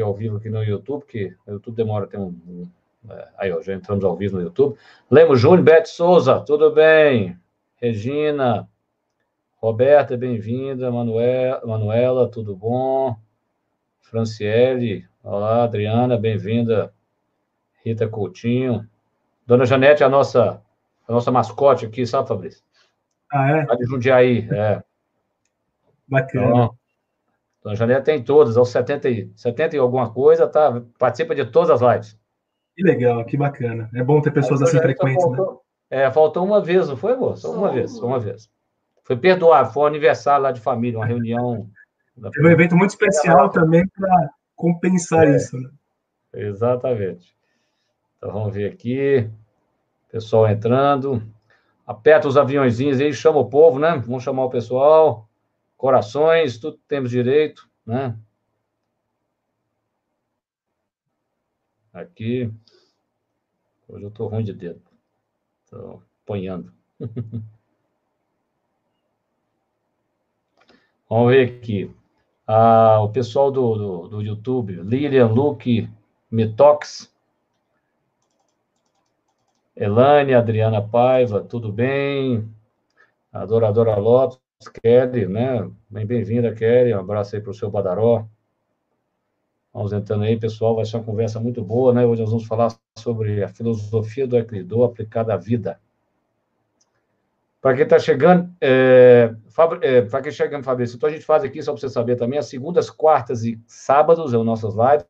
ao vivo aqui no YouTube, porque o YouTube demora até um. é, aí, ó, já entramos ao vivo no YouTube. Lemos Júnior, Bete Souza, tudo bem? Regina, Roberta, bem-vinda. Manuela, Manuela, tudo bom? Franciele, olá. Adriana, bem-vinda. Rita Coutinho. Dona Janete, a nossa, a nossa mascote aqui, sabe, Fabrício? Ah, é? A de Jundiaí, é. Bacana. Então, Dona Janete tem todas, aos 70 e, 70 e alguma coisa, tá, participa de todas as lives. Que legal, que bacana. É bom ter pessoas assim frequentes, né? faltou, né? É, faltou uma vez, não foi, amor? Só uma vez, só uma vez. Foi perdoar, foi um aniversário lá de família, uma reunião. Teve um evento muito especial também para compensar é, isso, né? Exatamente. Então vamos ver aqui. Pessoal entrando. Aperta os aviãozinhos aí, chama o povo, né? Vamos chamar o pessoal. Corações, tudo temos direito, né? Aqui. Hoje eu estou ruim de dedo. Estou apanhando. Vamos ver aqui. Ah, o pessoal do, do, do YouTube, Lilian, Luke, Mitox, Elane, Adriana Paiva, tudo bem? Adoradora Lopes, Kelly, né? Bem-vinda, Kelly. Um abraço aí para o seu Badaró. Vamos entrando aí, pessoal. Vai ser uma conversa muito boa, né? Hoje nós vamos falar sobre a filosofia do Eclidô aplicada à vida. Para quem está chegando, é, é, para quem chegando, Fabrício, então a gente faz aqui, só para você saber também, as segundas, quartas e sábados é o nossas lives.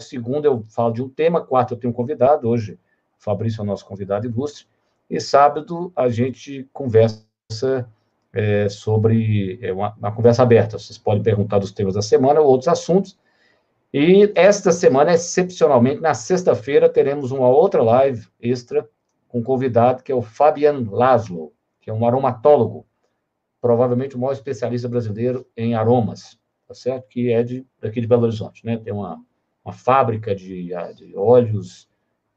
Segunda eu falo de um tema, quarta eu tenho um convidado, hoje Fabrício é o nosso convidado ilustre, e sábado a gente conversa é, sobre é uma, uma, conversa aberta. Vocês podem perguntar dos temas da semana ou outros assuntos. E esta semana, excepcionalmente, na sexta-feira, teremos uma outra live extra com um convidado que é o Fabian Laszlo que é um aromatólogo, provavelmente o maior especialista brasileiro em aromas, tá certo? Que é de, daqui de Belo Horizonte, né? Tem uma, uma fábrica de, de óleos,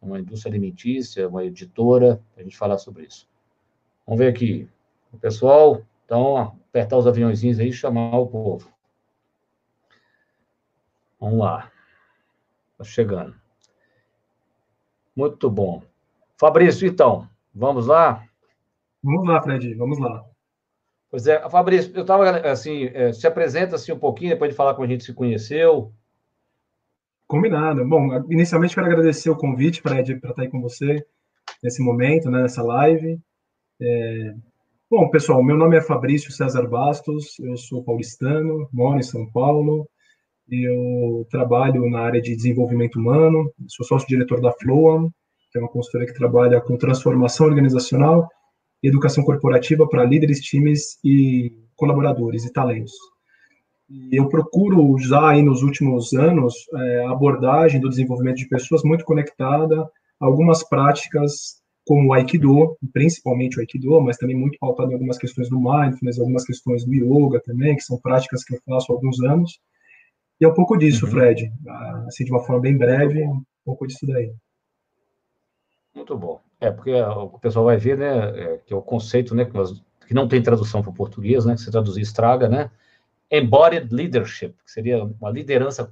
uma indústria alimentícia, uma editora, a gente falar sobre isso. Vamos ver aqui. O pessoal, então, apertar os aviãozinhos aí e chamar o povo. Vamos lá. Está chegando. Muito bom. Fabrício, então, vamos lá? Vamos lá, Fred, vamos lá. Pois é, Fabrício, eu estava assim, é, se apresenta assim um pouquinho, depois de falar como a gente se conheceu. Combinado. Bom, inicialmente quero agradecer o convite, Fred, para estar aí com você nesse momento, né, nessa live. É... Bom, pessoal, meu nome é Fabrício César Bastos, eu sou paulistano, moro em São Paulo, eu trabalho na área de desenvolvimento humano, sou sócio-diretor da Floam, que é uma consultoria que trabalha com transformação organizacional educação corporativa para líderes, times e colaboradores e talentos. E eu procuro usar aí nos últimos anos a abordagem do desenvolvimento de pessoas muito conectada a algumas práticas como o Aikido, principalmente o Aikido, mas também muito pautado em algumas questões do mindfulness, algumas questões do yoga também, que são práticas que eu faço há alguns anos. E é um pouco disso, uhum. Fred, assim de uma forma bem breve, um pouco disso daí. Muito bom. É, porque o pessoal vai ver, né, é, que é o conceito, né, que, não tem tradução para o português, né, que se traduzir estraga, né, embodied leadership, que seria uma liderança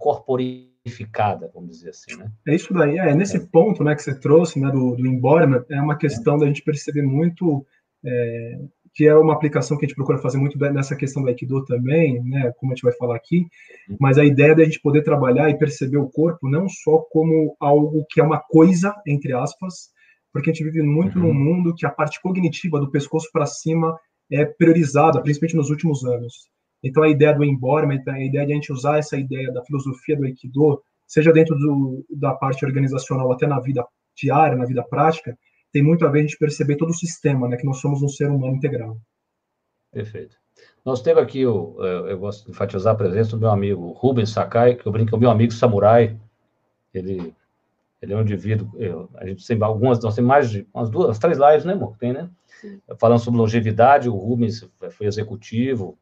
corporificada, vamos dizer assim, né. É isso daí, é, nesse é. ponto, né, que você trouxe, né, do, do embodiment, é uma questão é. da gente perceber muito, é, que é uma aplicação que a gente procura fazer muito nessa questão do Aikido também, né, como a gente vai falar aqui, uhum. mas a ideia da gente poder trabalhar e perceber o corpo não só como algo que é uma coisa, entre aspas, porque a gente vive muito uhum. num mundo que a parte cognitiva do pescoço para cima é priorizada, principalmente nos últimos anos. Então, a ideia do embodiment, a ideia de a gente usar essa ideia da filosofia do Aikido, seja dentro do, da parte organizacional, até na vida diária, na vida prática, tem muito a ver a gente perceber todo o sistema, né, que nós somos um ser humano integral. Perfeito. Nós temos aqui, o, eu gosto de enfatizar a presença do meu amigo Rubens Sakai, que eu brinco, é o meu amigo samurai, ele ele é um indivíduo, eu, a gente tem algumas, nós temos mais de umas duas, três lives, né, amor? Tem, né? Sim. Falando sobre longevidade, o Rubens foi executivo,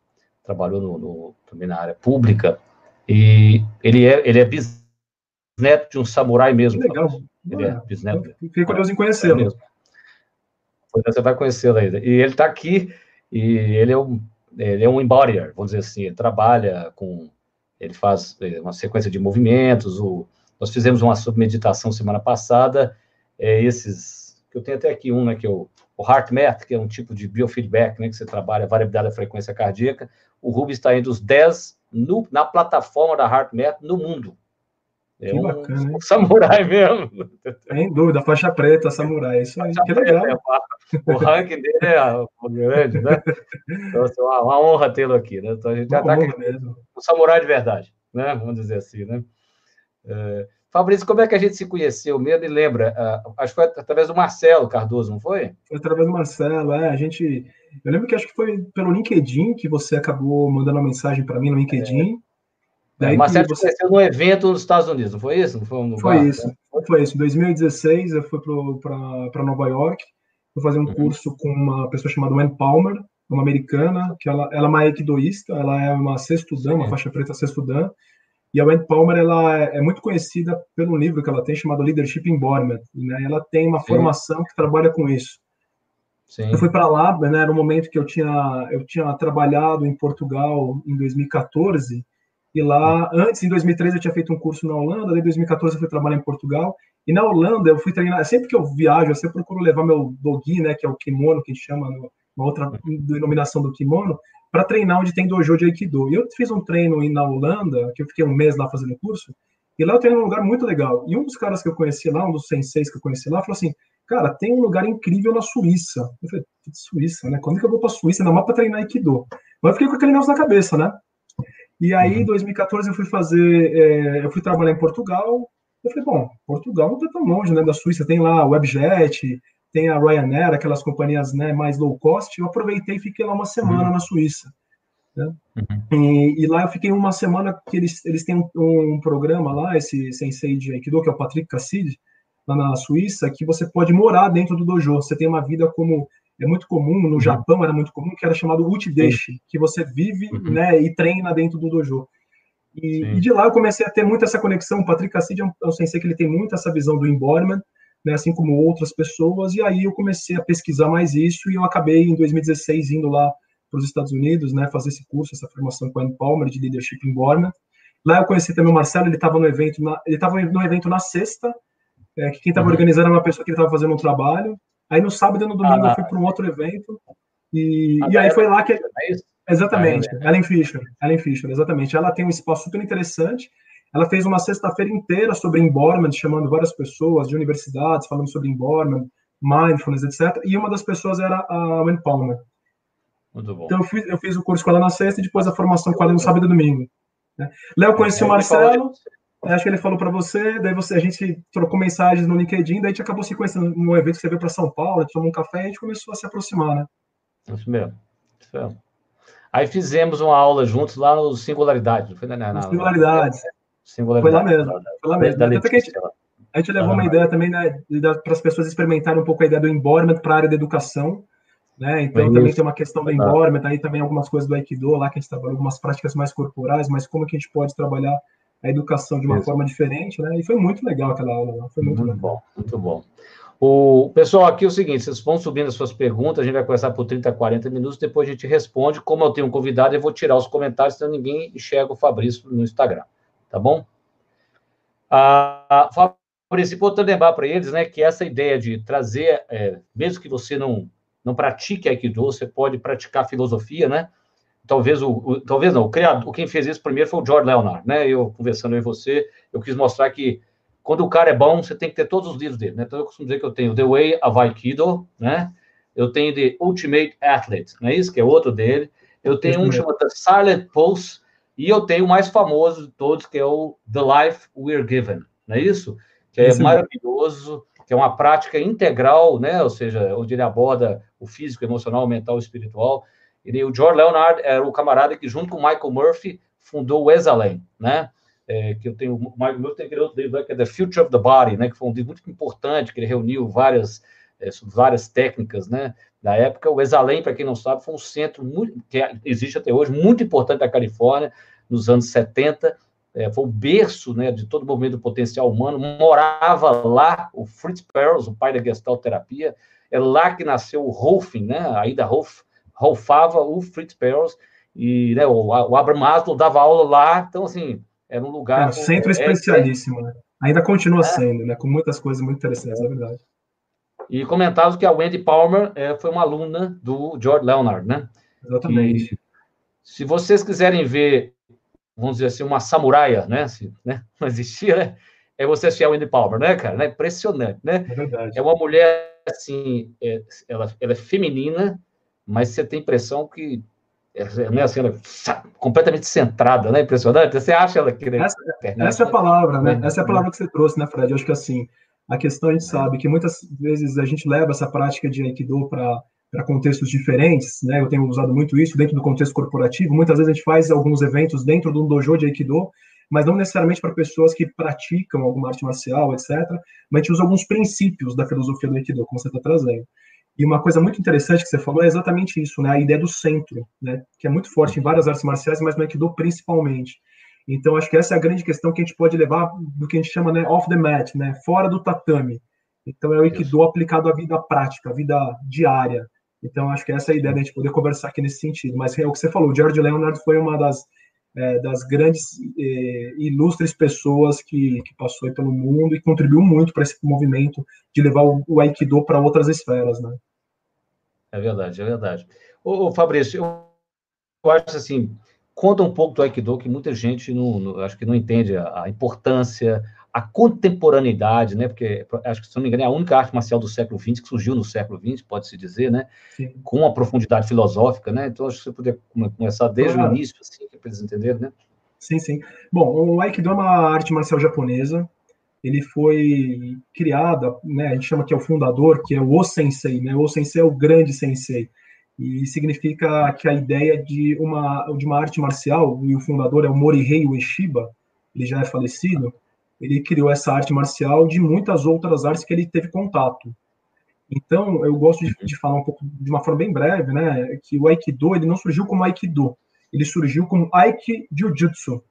trabalhou no, no, também na área pública, e ele é, ele é bisneto de um samurai mesmo. Legal. Ele é bisneto. Fiquei curioso em conhecê-lo. É você vai conhecê-lo ainda. E ele está aqui, e ele é um, ele é um embodier, vamos dizer assim, ele trabalha com ele faz é, uma sequência de movimentos. O, nós fizemos uma submeditação semana passada, é, esses, que eu tenho até aqui um, né, que é o, HeartMath, que é um tipo de biofeedback, né, que você trabalha a variabilidade da frequência cardíaca. O Rubens está entre os 10 no, na plataforma da HeartMath no mundo. É que um, bacana, um samurai mesmo. Sem dúvida, faixa preta, samurai. Isso aí, que legal. É, o ranking dele é grande, né? Então, assim, uma, uma honra tê-lo aqui, né? Então, a gente já está aqui. Um samurai de verdade, né? Vamos dizer assim, né? É, Fabrício, como é que a gente se conheceu mesmo? E lembra, uh, acho que foi através do Marcelo Cardoso, não foi? Foi através do Marcelo, é. A gente. Eu lembro que acho que foi pelo LinkedIn que você acabou mandando uma mensagem para mim no LinkedIn. É. Daí Marcelo você conheceu num evento nos Estados Unidos, não foi isso? Não foi, foi bar, isso, né? foi isso. Em 2016, eu fui para Nova York, fui fazer um uhum. curso com uma pessoa chamada Wen Palmer, uma americana, que ela, ela é uma equidoísta, ela é uma sextudã, uma faixa preta sextudã, e a Wen Palmer ela é, é, muito conhecida pelo livro que ela tem chamado Leadership Embodiment, né? Ela tem uma Sim. formação que trabalha com isso. Sim. Eu fui para lá, né? Era um momento que eu tinha eu tinha trabalhado em Portugal em 2014 e lá, antes, em 2013, eu tinha feito um curso na Holanda, em 2014 eu fui trabalhar em Portugal. E na Holanda eu fui treinar, sempre que eu viajo, eu sempre procuro levar meu dogi, né, que é o kimono, que a gente chama, uma outra denominação do kimono, para treinar onde tem dojo de Aikido. E eu fiz um treino na Holanda, que eu fiquei um mês lá fazendo curso, e lá eu treinei num lugar muito legal. E um dos caras que eu conheci lá, um dos senseis que eu conheci lá, falou assim, cara, tem um lugar incrível na Suíça. Eu falei, Suíça, né? Quando que eu vou para Suíça? Ainda mais para treinar Aikido. Mas eu fiquei com aquele negócio na cabeça, né? E aí, em 2014, uhum. eu fui fazer, é, eu fui trabalhar em Portugal. Eu falei, bom, Portugal não está tão longe, né, da Suíça. Tem lá Webjet, tem a Ryanair, aquelas companhias, né, mais low cost. Eu aproveitei e fiquei lá uma semana uhum. na Suíça. Né? Uhum. E, e, lá eu fiquei uma semana que eles, eles têm um, um, programa lá, esse sensei de Aikido, que é o Patrick Cassid, lá na Suíça, que você pode morar dentro do dojo. Você tem uma vida como é muito comum, no uhum. Japão era muito comum, que era chamado Uchideshi, que você vive uhum. né, e treina dentro do dojo. E, e, de lá eu comecei a ter muito essa conexão. O Patrick Cassid é um, é um sensei que ele tem muito essa visão do embodiment, né, assim como outras pessoas, e aí eu comecei a pesquisar mais isso e eu acabei em 2016 indo lá para os Estados Unidos, né, fazer esse curso, essa formação com a Palmer de Leadership Embodiment. Lá eu conheci também o Marcelo, ele estava no evento, na, ele estava no evento na sexta, é, que quem estava uhum. organizando era uma pessoa que estava fazendo um trabalho, Aí no sábado e no domingo ah, eu fui para um outro evento. E, e aí foi lá que. É exatamente, ah, é. Ellen Fisher. Ellen Fisher, exatamente. Ela tem um espaço super interessante. Ela fez uma sexta-feira inteira sobre embodiment, chamando várias pessoas de universidades, falando sobre embodiment, mindfulness, etc. E uma das pessoas era a Wen Palmer. Muito bom. Então eu fiz, eu fiz o curso com ela na sexta e depois a formação com ela no sábado e domingo. Né? Léo conheceu o Marcelo. Acho que ele falou para você, daí você, a gente trocou mensagens no LinkedIn, daí a gente acabou se conhecendo no evento que você veio para São Paulo, a gente tomou um café e a gente começou a se aproximar, né? Isso mesmo. Isso mesmo. Aí fizemos uma aula juntos lá no Singularidade, não foi, né? Na, Singularidade. Singularidade. Foi lá mesmo. Foi lá mesmo. Até a gente, a gente levou uma ideia também, né, para as pessoas experimentarem um pouco a ideia do embodiment para a área da educação, né? Então é também tem uma questão do embodiment, aí também algumas coisas do Aikido lá que a gente trabalhou, algumas práticas mais corporais, mas como que a gente pode trabalhar a educação de uma Isso. forma diferente, né? E foi muito legal aquela aula, foi muito, muito bom, muito bom. O pessoal, aqui é o seguinte, vocês vão subindo as suas perguntas, a gente vai começar por 30, 40 minutos, depois a gente responde. Como eu tenho um convidado, eu vou tirar os comentários, senão ninguém enxerga o Fabrício no Instagram, tá bom? Ah, Fabrício, importante lembrar para eles, né, que essa ideia de trazer, é, mesmo que você não, não pratique Aikido, você pode praticar filosofia, né? talvez o, o, talvez não, o criador, quem fez isso primeiro foi o George Leonard, né? Eu conversando com você, eu quis mostrar que quando o cara é bom, você tem que ter todos os livros dele, né? Então eu costumo dizer que eu tenho The Way of Aikido, né? Eu tenho The Ultimate Athlete, não é isso? Que é outro dele. Eu tenho um chamado Silent Pulse e eu tenho o mais famoso de todos, que é o The Life We're Given, não é isso? Que é maravilhoso, que é uma prática integral, né? Ou seja, onde ele aborda o físico, emocional, mental e espiritual. Ele, o George Leonard era o camarada que, junto com o Michael Murphy, fundou o Exalen, né? É, que eu tenho, o Michael Murphy tem aquele outro livro que é The Future of the Body, né? Que foi um livro muito importante, que ele reuniu várias, é, várias técnicas, né? Da época, o Exalen, para quem não sabe, foi um centro muito, que existe até hoje, muito importante da Califórnia, nos anos 70, é, foi o berço né, de todo o movimento do potencial humano, morava lá o Fritz Perls, o pai da Gestalt terapia, é lá que nasceu o Rolfing, né, a Ida Rolf, Rolfava o Fritz Perls, E né, o, o Abraham Maslow dava aula lá, então, assim, era um lugar... É um centro especialíssimo, né? Ainda continua é. sendo, né? Com muitas coisas muito interessantes, é verdade. E comentava que a Wendy Palmer é, foi uma aluna do George Leonard, né? Exatamente. E, se vocês quiserem ver, vamos dizer assim, uma samuraia, né? Se, né? Não existia, né? É você assistir a Wendy Palmer, né, cara? Né? Impressionante, né? É verdade. É uma mulher, assim, é, ela, ela é feminina, mas você tem a impressão que é, né, assim, ela é completamente centrada, né? Impressionante. Você acha ela que. Né? Essa, essa, é a palavra, né? Essa é a palavra que você trouxe, né, Fred? Eu acho que assim, a questão a gente sabe que muitas vezes a gente leva essa prática de Aikido para para contextos diferentes, né? Eu tenho usado muito isso dentro do contexto corporativo. Muitas vezes a gente faz alguns eventos dentro de um dojo de Aikido, mas não necessariamente para pessoas que praticam alguma arte marcial, etc. Mas a gente usa alguns princípios da filosofia do Aikido, como você está trazendo. E uma coisa muito interessante que você falou é exatamente isso, né? A ideia do centro, né? Que é muito forte em várias artes marciais, mas no Aikido principalmente. Então, acho que essa é a grande questão que a gente pode levar do que a gente chama, né, off the mat, né, fora do tatame. Então, é o Aikido aplicado à vida prática, à vida diária. Então, acho que essa é a ideia da gente poder conversar aqui nesse sentido. Mas é o que você falou, o George Leonard foi uma das, é, das grandes é, ilustres pessoas que, que passou pelo mundo e contribuiu muito para esse movimento de levar o, o Aikido para outras esferas, né? É verdade, é verdade. Ô, ô Fabrício, eu, eu acho assim, conta um pouco do Aikido, que muita gente não, não acho que não entende a, a, importância, a contemporaneidade, né? Porque acho que, se não me engano, é a única arte marcial do século XX que surgiu no século XX, pode-se dizer, né? Sim. Com uma profundidade filosófica, né? Então, acho que você poderia começar desde claro. o início, assim, para eles entenderem, né? Sim, sim. Bom, o Aikido é uma arte marcial japonesa. Ele foi criado, né? A gente chama que é o fundador, que é o O-Sensei, né? O Sensei é o grande sensei e significa que a ideia de uma, de uma arte marcial, e o fundador é o Morihei Ueshiba, ele já é falecido, ele criou essa arte marcial de muitas outras artes que ele teve contato. Então, eu gosto de, de falar um pouco, de uma forma bem breve, né, que o Aikido, ele não surgiu como Aikido, ele surgiu como Aiki Jiu-Jitsu,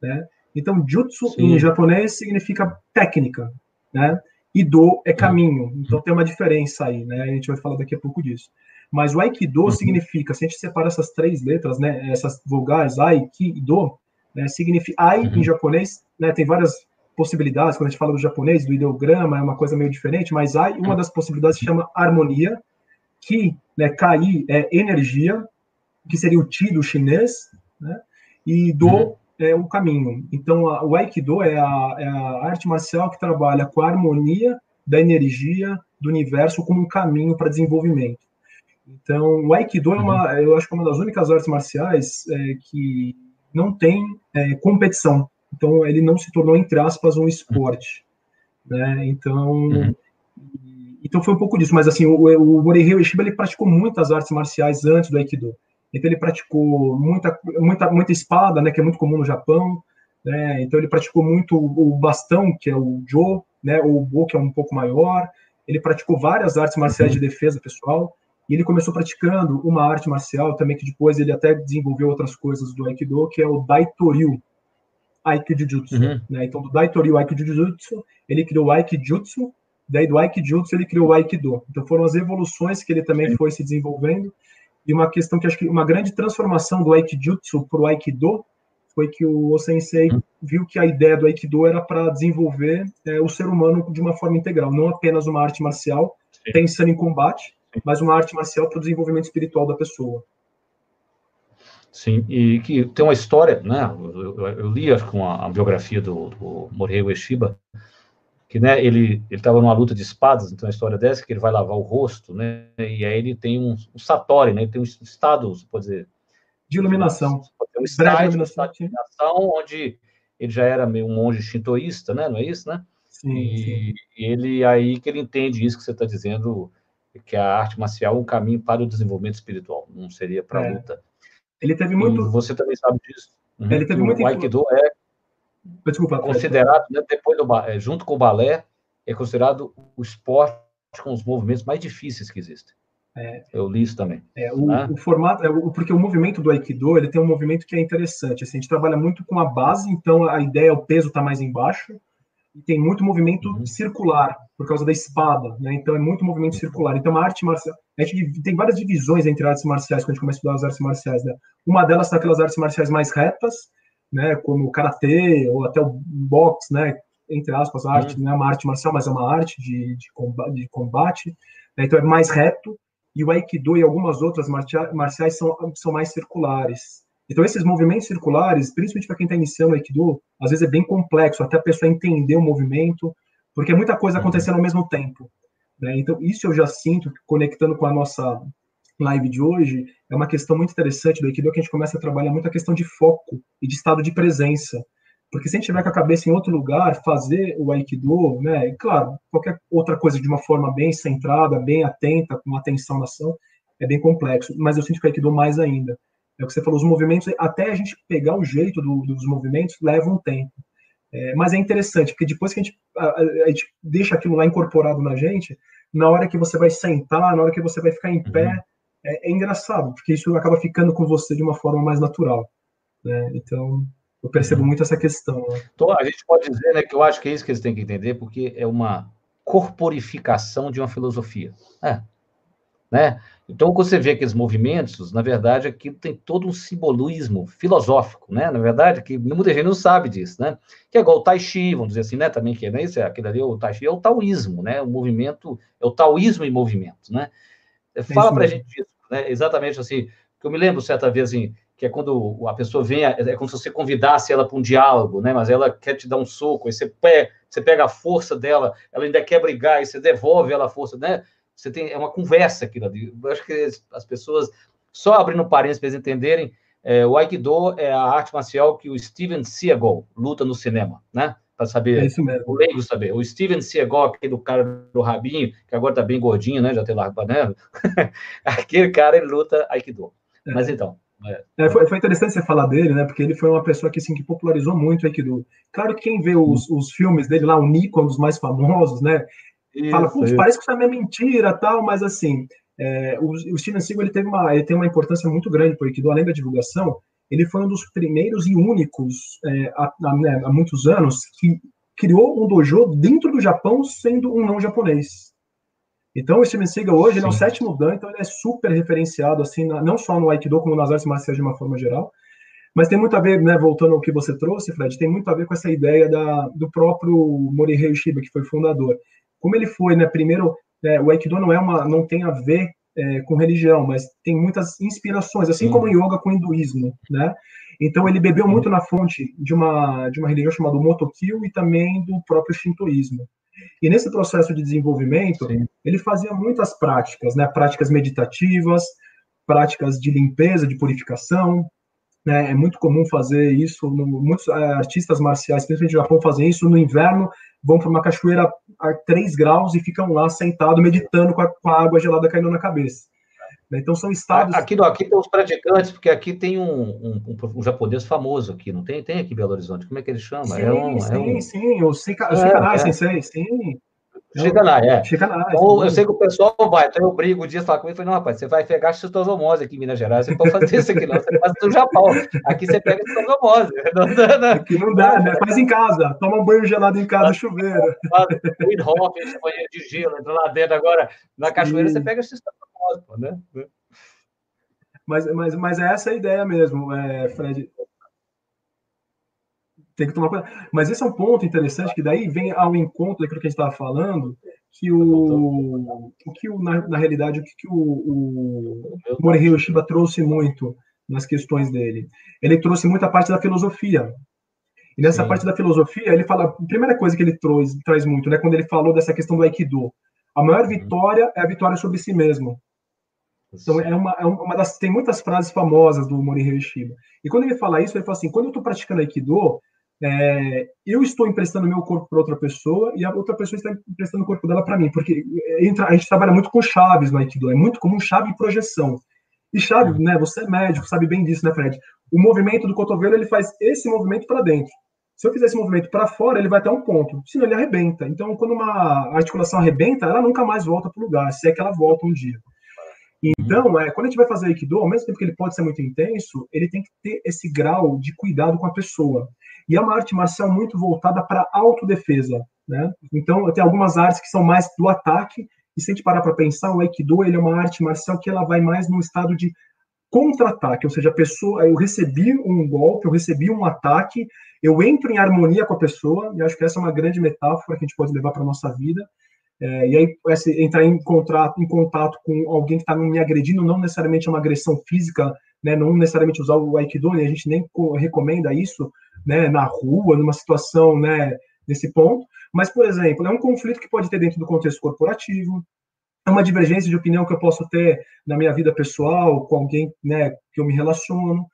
né? Então, Jutsu Sim. em japonês significa técnica, né? E do é caminho. Então tem uma diferença aí, né? A gente vai falar daqui a pouco disso. Mas o Aikido uhum. significa, se a gente separa essas três letras, né, essas vogais, Aikido, né, significa, Ai uhum. em japonês, né, tem várias possibilidades, quando a gente fala do japonês, do ideograma, é uma coisa meio diferente, mas Ai, uma das possibilidades se chama harmonia, Ki, né, Kai é energia, que seria o Ti do chinês, né, e Do uhum. é o caminho. Então, a, o Aikido é a, é a arte marcial que trabalha com a harmonia da energia do universo como um caminho para desenvolvimento. Então, o Aikido é uma, uhum. eu acho que é uma das únicas artes marciais é, que não tem é, competição. Então, ele não se tornou, entre aspas, um esporte. Né? Então, uhum. então foi um pouco disso. Mas, assim, o, o Morihei Ueshiba, ele praticou muitas artes marciais antes do Aikido. Então, ele praticou muita, muita, muita espada, né, que é muito comum no Japão. Né? Então, ele praticou muito o bastão, que é o Jo, né, ou o Bo, que é um pouco maior. Ele praticou várias artes marciais de defesa pessoal. E ele começou praticando uma arte marcial também, que depois ele até desenvolveu outras coisas do Aikido, que é o Daitoryu Aikijutsu. Uhum. Né? Então, do Daitoryu Aikijutsu, ele criou o Aikijutsu, daí do Aikijutsu ele criou o Aikido. Então, foram as evoluções que ele também foi se desenvolvendo. E uma questão que acho que uma grande transformação do Aikijutsu para o Aikido foi que o Sensei uhum. viu que a ideia do Aikido era para desenvolver é, o ser humano de uma forma integral, não apenas uma arte marcial, Sim. pensando em combate, mas uma arte marcial para o desenvolvimento espiritual da pessoa. Sim, e que tem uma história, né? Eu, eu, li com a, a, biografia do, do Morihei Ueshiba, que né, ele estava numa luta de espadas, então a história dessa que ele vai lavar o rosto, né? E aí ele tem um, um satori, né? Ele tem um estado, pode dizer, de iluminação, um estágio, estado de iluminação, onde ele já era meio um monge shintoísta, né? Não é isso, né? Sim, e, sim. e ele aí que ele entende isso que você está dizendo que a arte marcial é um caminho para o desenvolvimento espiritual, não seria para a é. luta. Ele teve muito. E você também sabe disso. Uhum. Ele teve muito. O Aikido é Desculpa, considerado, né, depois do é, junto com o balé, é considerado o esporte com os movimentos mais difíceis que existem. É, eu li isso também. É, o, né? o formato, é, o, porque o movimento do Aikido ele tem um movimento que é interessante. Assim, a gente trabalha muito com a base, então a ideia, o peso está mais embaixo, e tem muito movimento uhum. circular por causa da espada, né? Então é muito movimento circular. Então a arte marcial, a gente tem várias divisões entre artes marciais quando a gente começa a estudar as artes marciais, né? Uma delas são aquelas artes marciais mais retas, né? Como o karatê ou até o boxe, né? Entre aspas, arte, uhum. não é uma arte marcial, mas é uma arte de, de combate. De combate né? Então é mais reto. E o aikido e algumas outras marciais são, são mais circulares. Então, esses movimentos circulares, principalmente para quem está iniciando o Aikido, às vezes é bem complexo, até a pessoa entender o movimento, porque é muita coisa uhum. acontecendo ao mesmo tempo. Né? Então, isso eu já sinto, conectando com a nossa live de hoje, é uma questão muito interessante do Aikido, que a gente começa a trabalhar muito a questão de foco e de estado de presença. Porque se a gente tiver com a cabeça em outro lugar, fazer o Aikido, né, e claro, qualquer outra coisa de uma forma bem centrada, bem atenta, com atenção na ação, é bem complexo. Mas eu sinto que o Aikido mais ainda. É o que você falou, os movimentos, até a gente pegar o jeito do, dos movimentos, leva um tempo. É, mas é interessante, porque depois que a gente, a, a gente, deixa aquilo lá incorporado na gente, na hora que você vai sentar, na hora que você vai ficar em pé, uhum. é, é, engraçado, porque isso acaba ficando com você de uma forma mais natural. Né? Então, eu percebo uhum. muito essa questão. Né? Então, a gente pode dizer né, que eu acho que é isso que eles têm que entender, porque é uma corporificação de uma filosofia. É, né? Então, quando você vê aqueles movimentos, na verdade, aquilo tem todo um simbolismo filosófico, né? Na verdade, que muita gente não sabe disso, né? Que é igual o Tai Chi, vamos dizer assim, né? Também que é, né? Isso é, aquele ali, o Tai Chi é o taoísmo, né? O movimento, é o taoísmo em movimento, né? Fala para a gente disso, né? Exatamente assim, que eu me lembro certa vez, assim, que é quando a pessoa vem, é como se você convidasse ela para um diálogo, né? Mas ela quer te dar um soco, aí você pega, você pega a força dela, ela ainda quer brigar, e você devolve ela a força, né? Você tem é uma conversa aquilo ali. Eu acho que as pessoas, só abrindo parênteses para eles entenderem, é, o Aikido é a arte marcial que o Steven Seagal luta no cinema, né? Para saber, é isso mesmo. o leigo saber. O Steven Seagal, aquele do cara do rabinho, que agora tá bem gordinho, né? Já tem largo né? aquele cara, ele luta Aikido. É. Mas então, é. É, foi, foi, interessante você falar dele, né? Porque ele foi uma pessoa que, assim, que popularizou muito o Aikido. Claro que quem vê os, os filmes dele lá, o Nico, um dos mais famosos, né? Isso, Fala, putz, parece que isso é mentira, tal, mas assim, é, o, o, Steven Seagal ele teve uma, ele tem uma importância muito grande para o Aikido, além da divulgação, ele foi um dos primeiros e únicos é, há, né, há, muitos anos que criou um dojo dentro do Japão sendo um não japonês. Então, o Steven Seagal hoje ele é o sétimo dan, então ele é super referenciado, assim, não só no Aikido, como nas artes marciais de uma forma geral. Mas tem muito a ver, né, voltando ao que você trouxe, Fred, tem muito a ver com essa ideia da, do próprio Morihei Shiba, que foi fundador como ele foi, né, primeiro, é, o Aikido não é uma, não tem a ver é, com religião, mas tem muitas inspirações, assim como o yoga com o hinduísmo, né? Então ele bebeu muito na fonte de uma de uma religião chamada Motokyo e também do próprio shintoísmo. E nesse processo de desenvolvimento, Sim. ele fazia muitas práticas, né? Práticas meditativas, práticas de limpeza, de purificação, né? É muito comum fazer isso, no, muitos é, artistas marciais, principalmente no Japão, fazem isso no inverno, vão para uma cachoeira a 3 graus e ficam lá sentados meditando com a, com a água gelada caindo na cabeça. Né? Então são estados. Aqui, aqui tem os praticantes, porque aqui tem um, um, um, japonês famoso aqui, não tem? Tem aqui em Belo Horizonte. Como é que ele chama? Sim, é um, sim, é um... sim, o Shikanai é, é. Sensei, sim. Shikanai, é. Shikanai, então, eu sei que o pessoal vai, então eu brigo o dia falar comigo e falei, não, rapaz, você vai pegar citosomose aqui em Minas Gerais, você pode fazer isso aqui, não, você faz no Japão. Aqui você pega citosomose. Não dá, não. Aqui não dá, né? Faz em casa, toma um banho gelado em casa, chuveiro. Wind Hop, banheiro de gelo, entra lá dentro agora, na cachoeira, você pega citosomose, né? Mas, mas, mas é essa a ideia mesmo, é, Fred tem que tomar cuidado. Mas esse é um ponto interessante, que daí vem ao encontro daquilo que a gente estava falando, que o, o que o, na, na realidade, o que, que o, o Morihei Shiba trouxe muito nas questões dele. Ele trouxe muita parte da filosofia. E nessa Sim. parte da filosofia, ele fala, a primeira coisa que ele traz, traz muito, né, quando ele falou dessa questão do Aikido, a maior uhum. vitória é a vitória sobre si mesmo. Então, é uma, é uma das. Tem muitas frases famosas do Morihei Shiba. E quando ele fala isso, ele fala assim: quando eu estou praticando Aikido, é, eu estou emprestando meu corpo para outra pessoa e a outra pessoa está emprestando o corpo dela para mim, porque entra, a gente trabalha muito com chaves no Aikido, é muito comum chave e projeção. E chave, né, você é médico, sabe bem disso, né, Fred? O movimento do cotovelo, ele faz esse movimento para dentro. Se eu fizer esse movimento para fora, ele vai até um ponto, senão ele arrebenta. Então, quando uma articulação arrebenta, ela nunca mais volta para o lugar, se é que ela volta um dia. Então, é, quando a gente vai fazer Aikido, ao mesmo tempo que ele pode ser muito intenso, ele tem que ter esse grau de cuidado com a pessoa. E é uma arte marcial muito voltada para autodefesa, né? Então, tem algumas artes que são mais do ataque, e se a gente parar para pensar, o Aikido ele é uma arte marcial que ela vai mais no estado de contra-ataque, ou seja, a pessoa, eu recebi um golpe, eu recebi um ataque, eu entro em harmonia com a pessoa, e acho que essa é uma grande metáfora que a gente pode levar para a nossa vida, é, e aí, esse, entrar em, contrato, em contato com alguém que está me agredindo, não necessariamente é uma agressão física, né, não necessariamente usar o Aikido, né, a gente nem recomenda isso né, na rua, numa situação né, nesse ponto, mas, por exemplo, é um conflito que pode ter dentro do contexto corporativo, é uma divergência de opinião que eu posso ter na minha vida pessoal, com alguém né, que eu me relaciono.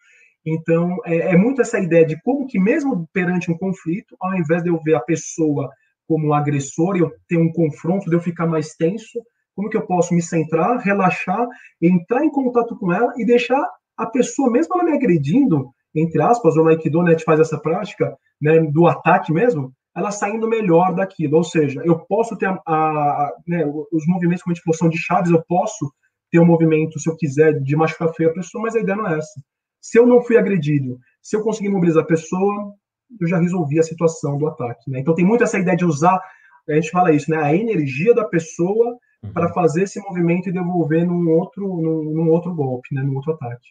Então, é, é muito essa ideia de como que, mesmo perante um conflito, ao invés de eu ver a pessoa como um agressor e eu ter um confronto, de eu ficar mais tenso, como que eu posso me centrar, relaxar, entrar em contato com ela e deixar a pessoa, mesmo ela me agredindo, entre aspas, o Aikido né, faz essa prática né, do ataque mesmo, ela saindo melhor daquilo. Ou seja, eu posso ter a, a, né, os movimentos, como a gente falou, são de chaves, eu posso ter um movimento, se eu quiser, de machucar feio a pessoa, mas a ideia não é essa. Se eu não fui agredido, se eu conseguir mobilizar a pessoa, eu já resolvi a situação do ataque. Né? Então tem muito essa ideia de usar, a gente fala isso, né? A energia da pessoa uhum. para fazer esse movimento e devolver num outro, num, num outro golpe, né? Num outro ataque.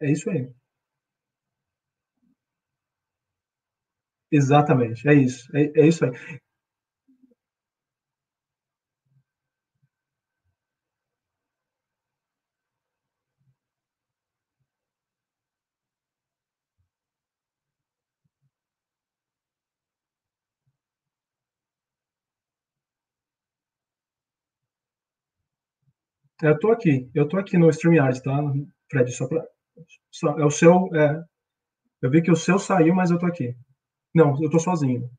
É isso aí. Exatamente, é isso, é, é isso aí. Eu tô aqui, eu tô aqui no StreamYard, tá, Fred? Só para, é o seu, é, eu vi que o seu saiu, mas eu tô aqui. Não, eu tô sozinho.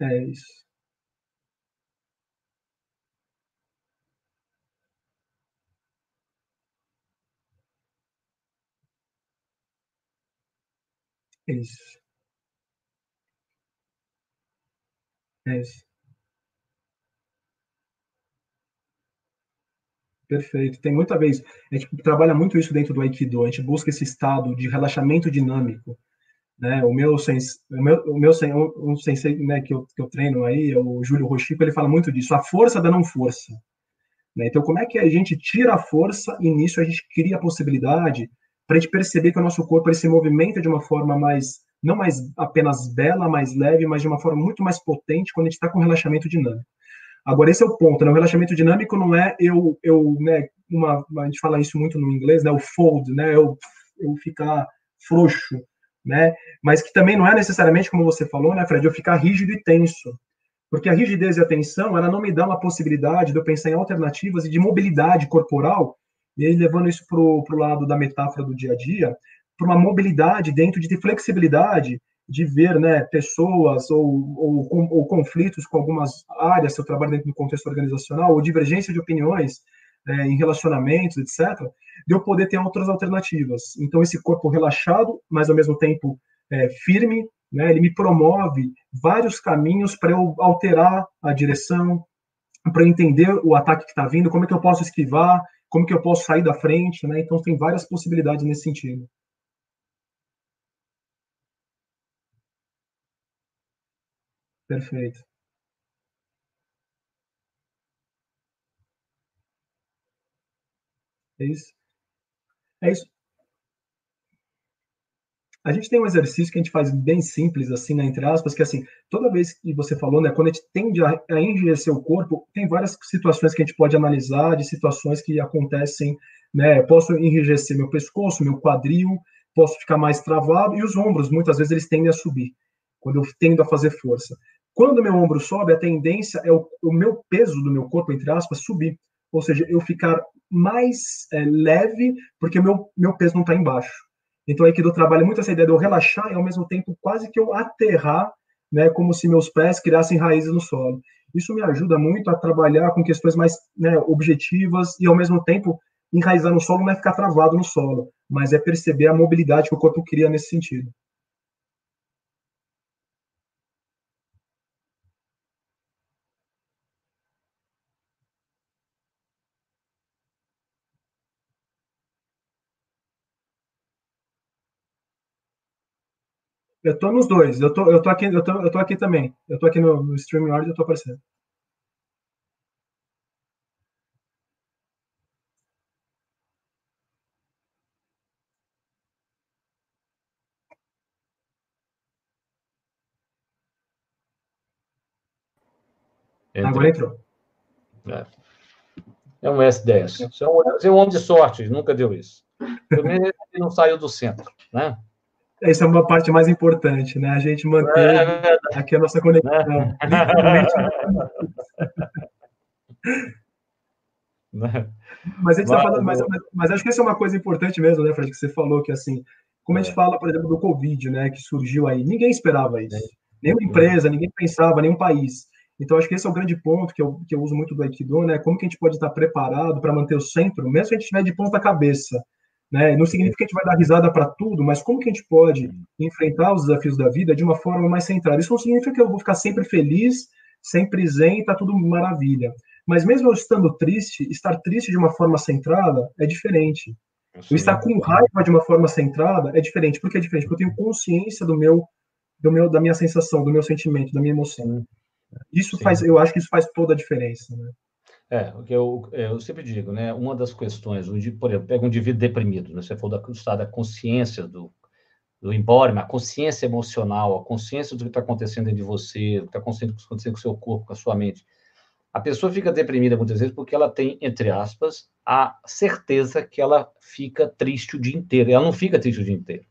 É isso. É isso. É isso. Perfeito. Tem muita vez, a gente trabalha muito isso dentro do Aikido, a gente busca esse estado de relaxamento dinâmico. Né? O meu, sens, o meu, o meu um sensei né, que, eu, que eu treino aí, o Júlio Rochico, ele fala muito disso, a força da não força. Né? Então, como é que a gente tira a força e nisso a gente cria a possibilidade para a gente perceber que o nosso corpo ele se movimenta de uma forma mais, não mais apenas bela, mais leve, mas de uma forma muito mais potente quando a gente está com relaxamento dinâmico. Agora, esse é o ponto, né? O relaxamento dinâmico não é eu, eu né, uma, a gente fala isso muito no inglês, né? O fold, né? Eu, eu ficar frouxo, né? Mas que também não é necessariamente, como você falou, né, Fred, eu ficar rígido e tenso. Porque a rigidez e a tensão, ela não me dá uma possibilidade de eu pensar em alternativas e de mobilidade corporal e aí, levando isso para o lado da metáfora do dia a dia, para uma mobilidade dentro de ter flexibilidade de ver né, pessoas ou, ou, ou, conflitos com algumas áreas, se eu trabalho dentro do contexto organizacional, ou divergência de opiniões é, em relacionamentos, etc., de eu poder ter outras alternativas. Então, esse corpo relaxado, mas ao mesmo tempo é, firme, né, ele me promove vários caminhos para eu alterar a direção, para entender o ataque que está vindo, como é que eu posso esquivar, como que eu posso sair da frente, né? Então tem várias possibilidades nesse sentido. Perfeito. É isso. É isso. A gente tem um exercício que a gente faz bem simples, assim, né, entre aspas, que assim, toda vez que você falou, né, quando a gente tende a, a enrijecer o corpo, tem várias situações que a gente pode analisar, de situações que acontecem, né, posso enrijecer meu pescoço, meu quadril, posso ficar mais travado, e os ombros, muitas vezes, eles tendem a subir, quando eu tendo a fazer força. Quando meu ombro sobe, a tendência é o, o meu peso do meu corpo, entre aspas, subir, ou seja, eu ficar mais é, leve, porque meu, meu peso não está embaixo. Então, o Aikido trabalha muito essa ideia de eu relaxar e, ao mesmo tempo, quase que eu aterrar, né, como se meus pés criassem raízes no solo. Isso me ajuda muito a trabalhar com questões mais né, objetivas e, ao mesmo tempo, enraizar no solo não é ficar travado no solo, mas é perceber a mobilidade que o corpo cria nesse sentido. Eu tô nos dois. Eu tô, eu tô aqui, eu tô, eu tô aqui também. Eu tô aqui no, no StreamYard e eu tô aparecendo. Entrou. Agora entrou. É. é um S10. Você é um, você é um homem de sorte, nunca deu isso. Pelo menos ele não saiu do centro, né? Essa é uma parte mais importante, né? A gente manter é, aqui a nossa conexão. É. mas, a gente tá falando, mas, mas, mas, acho que essa é uma coisa importante mesmo, né, Fred, que você falou que assim, como a gente é. fala, por exemplo, do Covid, né, que surgiu aí, ninguém esperava isso. Nenhuma empresa, ninguém pensava, nenhum país. Então, acho que esse é o grande ponto que eu, que eu uso muito do Aikido, né? Como que a gente pode estar preparado para manter o centro, mesmo se a gente estiver de ponta cabeça. Né? Não significa que a gente vai dar risada para tudo, mas como que a gente pode enfrentar os desafios da vida de uma forma mais centrada? Isso não significa que eu vou ficar sempre feliz, sempre zen, tá tudo maravilha. Mas mesmo eu estando triste, estar triste de uma forma centrada é diferente. Eu estar com raiva de uma forma centrada é diferente. Por que é diferente? Porque eu tenho consciência do meu, do meu, da minha sensação, do meu sentimento, da minha emoção. Isso Sim. faz, eu acho que isso faz toda a diferença, né? É, o que eu, é, eu sempre digo, né? Uma das questões, por exemplo, pega um indivíduo deprimido, né? Você falou da, estado da consciência do, do embórima, a consciência emocional, a consciência do que está acontecendo dentro de você, do que está acontecendo, acontecendo com o seu corpo, com a sua mente. A pessoa fica deprimida muitas vezes porque ela tem, entre aspas, a certeza que ela fica triste o dia inteiro. Ela não fica triste o dia inteiro.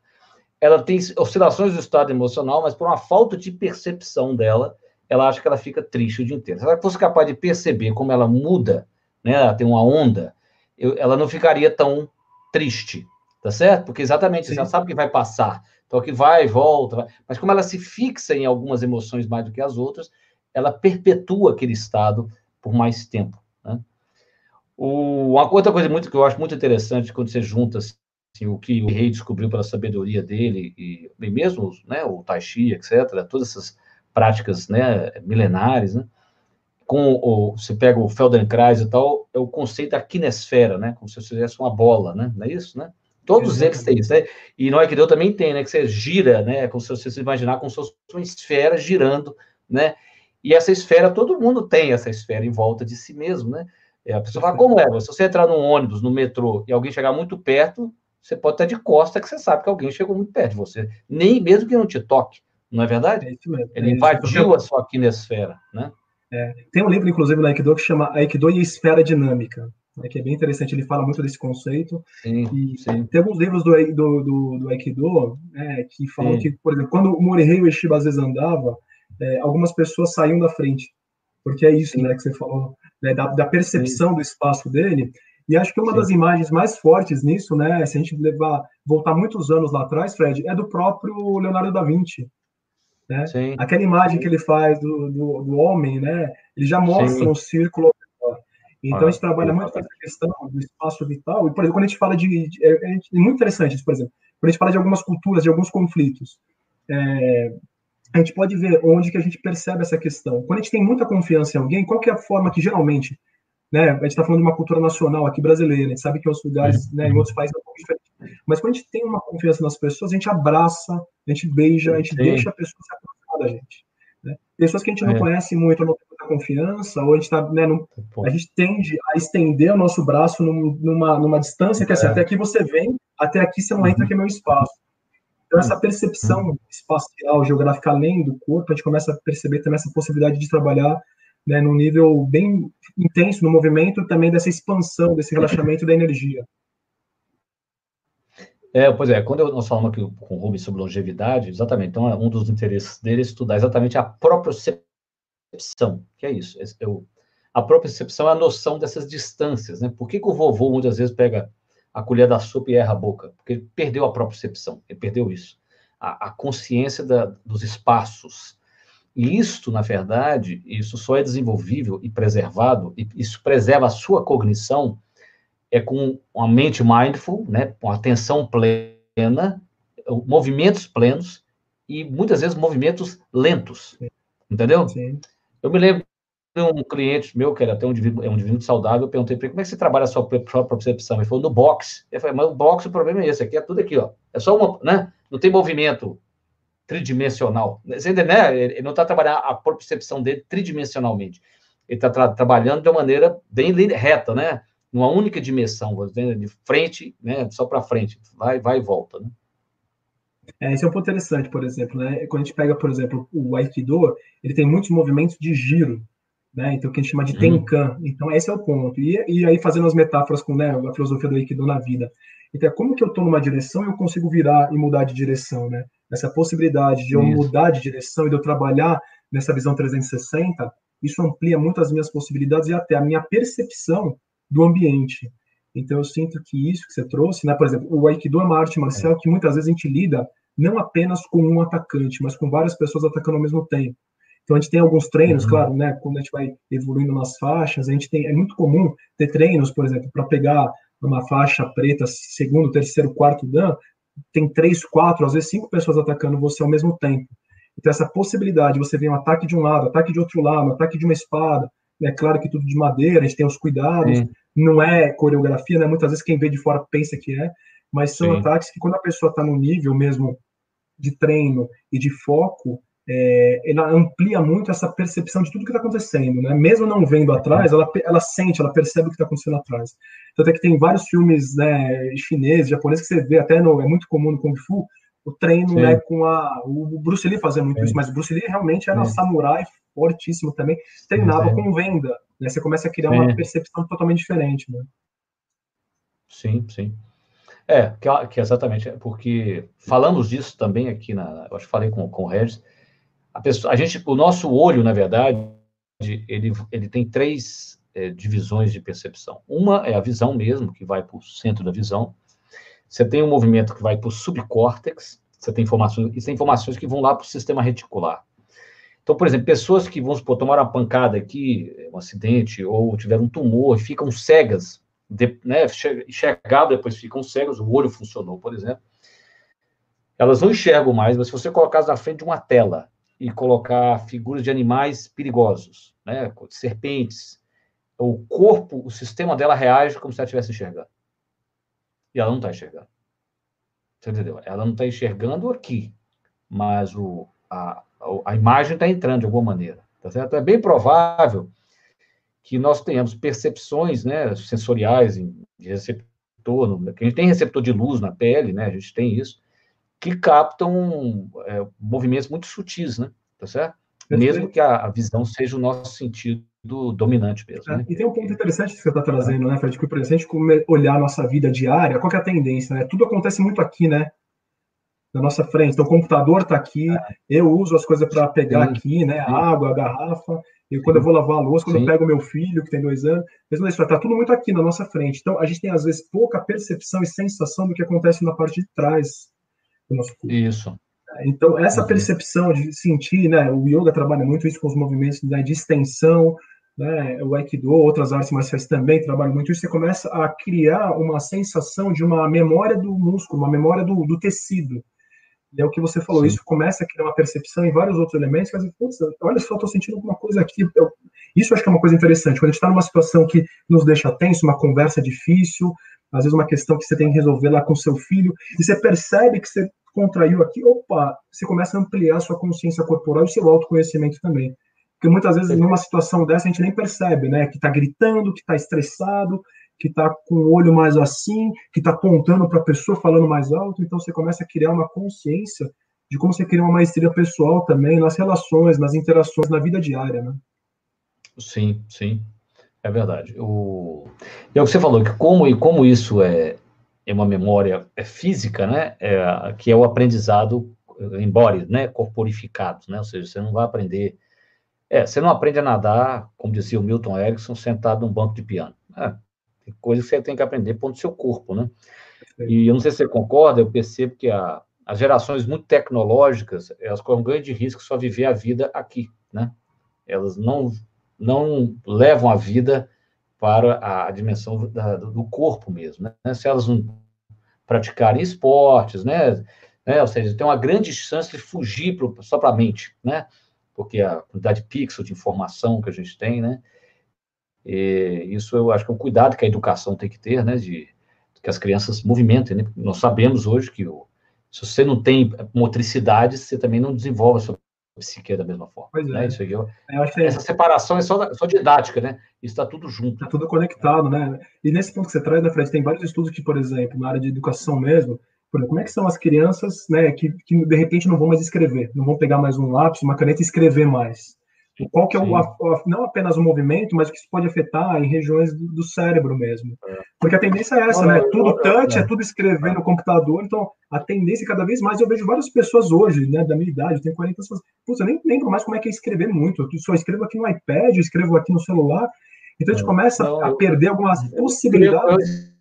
Ela tem oscilações do estado emocional, mas por uma falta de percepção dela, ela acha que ela fica triste o dia inteiro. Se ela fosse capaz de perceber como ela muda, né, ela tem uma onda, eu, ela não ficaria tão triste, tá certo? Porque exatamente, Sim. você já sabe que vai passar, então que vai, volta, vai. mas como ela se fixa em algumas emoções mais do que as outras, ela perpetua aquele estado por mais tempo. Né? O, uma outra coisa muito que eu acho muito interessante quando você junta assim, o que o rei descobriu pela sabedoria dele e, e mesmo né, o Tai Chi, etc., todas essas práticas né, milenares, né? Com o, você pega o Feldenkrais e tal, é o conceito da kinesfera, né? Como se você fizesse uma bola, né? Não é isso, né? Todos eles têm isso, né? E no Aikido também tem, né? Que você gira, né? Como se você se imaginar como se fosse uma esfera girando, né? E essa esfera, todo mundo tem essa esfera em volta de si mesmo, né? a pessoa fala, como é? Se você entrar num ônibus, no metrô, e alguém chegar muito perto, você pode estar de costa que você sabe que alguém chegou muito perto de você. Nem mesmo que não te toque. Não é verdade? É isso mesmo. Ele é invadiu a sua kinesfera, né? É. Tem um livro, inclusive, no Aikido que chama Aikido e Esfera Dinâmica, né, que é bem interessante. Ele fala muito desse conceito. Sim, e sim. Tem alguns livros do, do, do, do Aikido é, que falam sim. que, por exemplo, quando o Morihei Ueshiba às vezes andava, é, algumas pessoas saíam da frente. Porque é isso né, que você falou, né, da, da, percepção do espaço dele. E acho que uma das imagens mais fortes nisso, né, se a gente levar, voltar muitos anos lá atrás, Fred, é do próprio Leonardo da Vinci. Né? Aquela imagem que ele faz do, do, do homem, né? Ele já mostra Sim. um círculo então, a gente trabalha muito com essa questão do espaço vital. E, por exemplo, quando a gente fala de. de é, é, muito interessante isso, por exemplo. Quando a gente fala de algumas culturas, de alguns conflitos, é, a gente pode ver onde que a gente percebe essa questão. Quando a gente tem muita confiança em alguém, qual que é a forma que geralmente. Né, a gente está falando de uma cultura nacional aqui brasileira, a gente sabe que em outros lugares, né, em outros países é um pouco diferente. Mas quando a gente tem uma confiança nas pessoas, a gente abraça, a gente beija, a gente Sim. deixa a pessoa se aproximar da gente. Né? Pessoas que a gente não é. conhece muito, não tem muita confiança, ou a gente tá, né, a gente tende a estender o nosso braço num, numa, numa distância que assim, é. até aqui você vem, até aqui você não entra, que é meu espaço. Então, essa percepção espacial, geográfica, além do corpo, a gente começa a perceber também essa possibilidade de trabalhar né, num nível bem intenso no movimento, também dessa expansão, desse relaxamento da energia. É, pois é, quando nós falamos aqui com o Rubens sobre longevidade, exatamente, então um dos interesses dele é estudar exatamente a propriocepção, que é isso, é, a propriocepção é a noção dessas distâncias, né? Por que, que o vovô muitas vezes pega a colher da sopa e erra a boca? Porque ele perdeu a propriocepção, ele perdeu isso, a, a consciência da, dos espaços. E isto, na verdade, isso só é desenvolvível e preservado, e isso preserva a sua cognição, é com uma mente mindful, né, com atenção plena, movimentos plenos e muitas vezes movimentos lentos, entendeu? Sim. Eu me lembro de um cliente meu, que era até um indivíduo, é um indivíduo saudável, eu perguntei para ele, como é que você trabalha a sua própria percepção? Ele falou, no box. Eu falei, mas o box, o problema é esse, aqui é tudo aqui, ó. É só uma, né? Não tem movimento tridimensional. Você entende, né? Ele não está trabalhando a percepção dele tridimensionalmente. Ele está tra trabalhando de uma maneira bem reta, né? Numa única dimensão, de frente, né? Só para frente, vai, vai e volta, né? É, esse é um ponto interessante, por exemplo, né? Quando a gente pega, por exemplo, o Aikido, ele tem muitos movimentos de giro, né? Então, que a gente chama de uhum. Tenkan. Então, esse é o ponto. E, e aí, fazendo as metáforas com né, a filosofia do Aikido na vida. Então, como que eu estou numa direção e eu consigo virar e mudar de direção, né? Essa possibilidade de eu isso. mudar de direção e de eu trabalhar nessa visão 360, isso amplia muito as minhas possibilidades e até a minha percepção do ambiente. Então, eu sinto que isso que você trouxe, né? Por exemplo, o Aikido é uma arte marcial é. que muitas vezes a gente lida não apenas com um atacante, mas com várias pessoas atacando ao mesmo tempo. Então, a gente tem alguns treinos, uhum. claro, né? Quando a gente vai evoluindo nas faixas, a gente tem, é muito comum ter treinos, por exemplo, para pegar uma faixa preta, segundo, terceiro, quarto dan, tem três, quatro, às vezes cinco pessoas atacando você ao mesmo tempo. Então, essa possibilidade, você vê um ataque de um lado, ataque de outro lado, um ataque de uma espada, é claro que tudo de madeira, a gente tem os cuidados, Sim. não é coreografia, né? Muitas vezes quem vê de fora pensa que é, mas são Sim. ataques que quando a pessoa está no nível mesmo de treino e de foco, é, ela amplia muito essa percepção de tudo que está acontecendo, né? Mesmo não vendo atrás, ela, ela sente, ela percebe o que está acontecendo atrás. Tanto é que tem vários filmes né, chineses, japoneses, que você vê até no, é muito comum no Kung Fu, o treino né, com a. O Bruce Lee fazia muito Sim. isso, mas o Bruce Lee realmente era um samurai fortíssimo também, treinava Sim. com venda. Né? Você começa a criar sim. uma percepção totalmente diferente. Né? Sim, sim. É, que, que exatamente, porque falamos disso também aqui na. Eu acho que falei com, com o Regis. A, pessoa, a gente, o nosso olho, na verdade, ele, ele tem três é, divisões de percepção. Uma é a visão mesmo, que vai para o centro da visão. Você tem um movimento que vai para o subcórtex, você tem informações, e tem informações que vão lá para o sistema reticular. Então, por exemplo, pessoas que, vamos supor, tomaram uma pancada aqui, um acidente, ou tiveram um tumor, ficam cegas, de, né, enxergado, depois ficam cegas, o olho funcionou, por exemplo. Elas não enxergam mais, mas se você colocar na frente de uma tela e colocar figuras de animais perigosos, né, serpentes, o corpo, o sistema dela reage como se ela estivesse enxergando. E ela não está enxergando. Você entendeu? Ela não está enxergando aqui, mas o, a, a imagem está entrando de alguma maneira. Tá certo? É bem provável que nós tenhamos percepções né, sensoriais de receptor, que a gente tem receptor de luz na pele, né, a gente tem isso, que captam é, movimentos muito sutis, né, tá certo? Mesmo que a, a visão seja o nosso sentido do dominante mesmo. É, né? E tem um ponto interessante que você está trazendo, né, Fred? Que, exemplo, a gente olhar a nossa vida diária, qual é a tendência, né? Tudo acontece muito aqui, né? Na nossa frente. Então, o computador está aqui, é. eu uso as coisas para pegar Sim. aqui, né? A água, a garrafa. E quando eu vou lavar a louça, quando Sim. eu pego meu filho, que tem dois anos, mesmo isso, está tudo muito aqui na nossa frente. Então, a gente tem, às vezes, pouca percepção e sensação do que acontece na parte de trás do nosso corpo. Isso. Então, essa uhum. percepção de sentir, né? O yoga trabalha muito isso com os movimentos né, de extensão, né, o Aikido, outras artes marciais também trabalham muito isso, você começa a criar uma sensação de uma memória do músculo, uma memória do, do tecido. E é o que você falou, Sim. isso começa a criar uma percepção em vários outros elementos, que às vezes, putz, olha só, estou sentindo alguma coisa aqui. Eu, isso eu acho que é uma coisa interessante, quando a gente está numa situação que nos deixa tenso, uma conversa difícil, às vezes uma questão que você tem que resolver lá com seu filho, e você percebe que você contraiu aqui, opa, você começa a ampliar a sua consciência corporal e seu autoconhecimento também. Porque muitas vezes, numa situação dessa, a gente nem percebe, né? Que está gritando, que está estressado, que está com o olho mais assim, que está apontando para a pessoa falando mais alto. Então, você começa a criar uma consciência de como você cria uma maestria pessoal também nas relações, nas interações, na vida diária, né? Sim, sim. É verdade. O... E é o que você falou, que como, e como isso é, é uma memória é física, né? É, que é o aprendizado embora, né? Corporificado, né? Ou seja, você não vai aprender é, você não aprende a nadar, como dizia o Milton Erickson, sentado num banco de piano. É, tem coisas que você tem que aprender pondo seu corpo, né? E eu não sei se você concorda, eu percebo que a, as gerações muito tecnológicas, elas correm um grande risco só viver a vida aqui, né? Elas não, não levam a vida para a dimensão da, do corpo mesmo, né? Se elas não praticarem esportes, né? né? Ou seja, tem uma grande chance de fugir pro, só para a mente, né? Porque a quantidade de pixel de informação que a gente tem, né? E isso eu acho que é um cuidado que a educação tem que ter, né? De que as crianças movimentem, né? Nós sabemos hoje que o, se você não tem motricidade, você também não desenvolve a sua psique da mesma forma. Pois né? é. Isso aqui, eu, eu acho que essa separação é só, só didática, né? Isso está tudo junto. Está tudo conectado, né? E nesse ponto que você traz, né, Fred, tem vários estudos que, por exemplo, na área de educação mesmo, por exemplo, como é que são as crianças, né, que, que de repente não vão mais escrever, não vão pegar mais um lápis, uma caneta e escrever mais. Qual que é o, a, não apenas o movimento, mas o que isso pode afetar em regiões do, do cérebro mesmo. É. Porque a tendência é essa, né? Tudo touch, é tudo escrever no computador, então a tendência cada vez mais, eu vejo várias pessoas hoje, né, da minha idade, eu tenho 40 anos, putz, eu nem lembro mais como é que é escrever muito, eu só escrevo aqui no iPad, eu escrevo aqui no celular, então a gente é. começa a perder algumas possibilidades.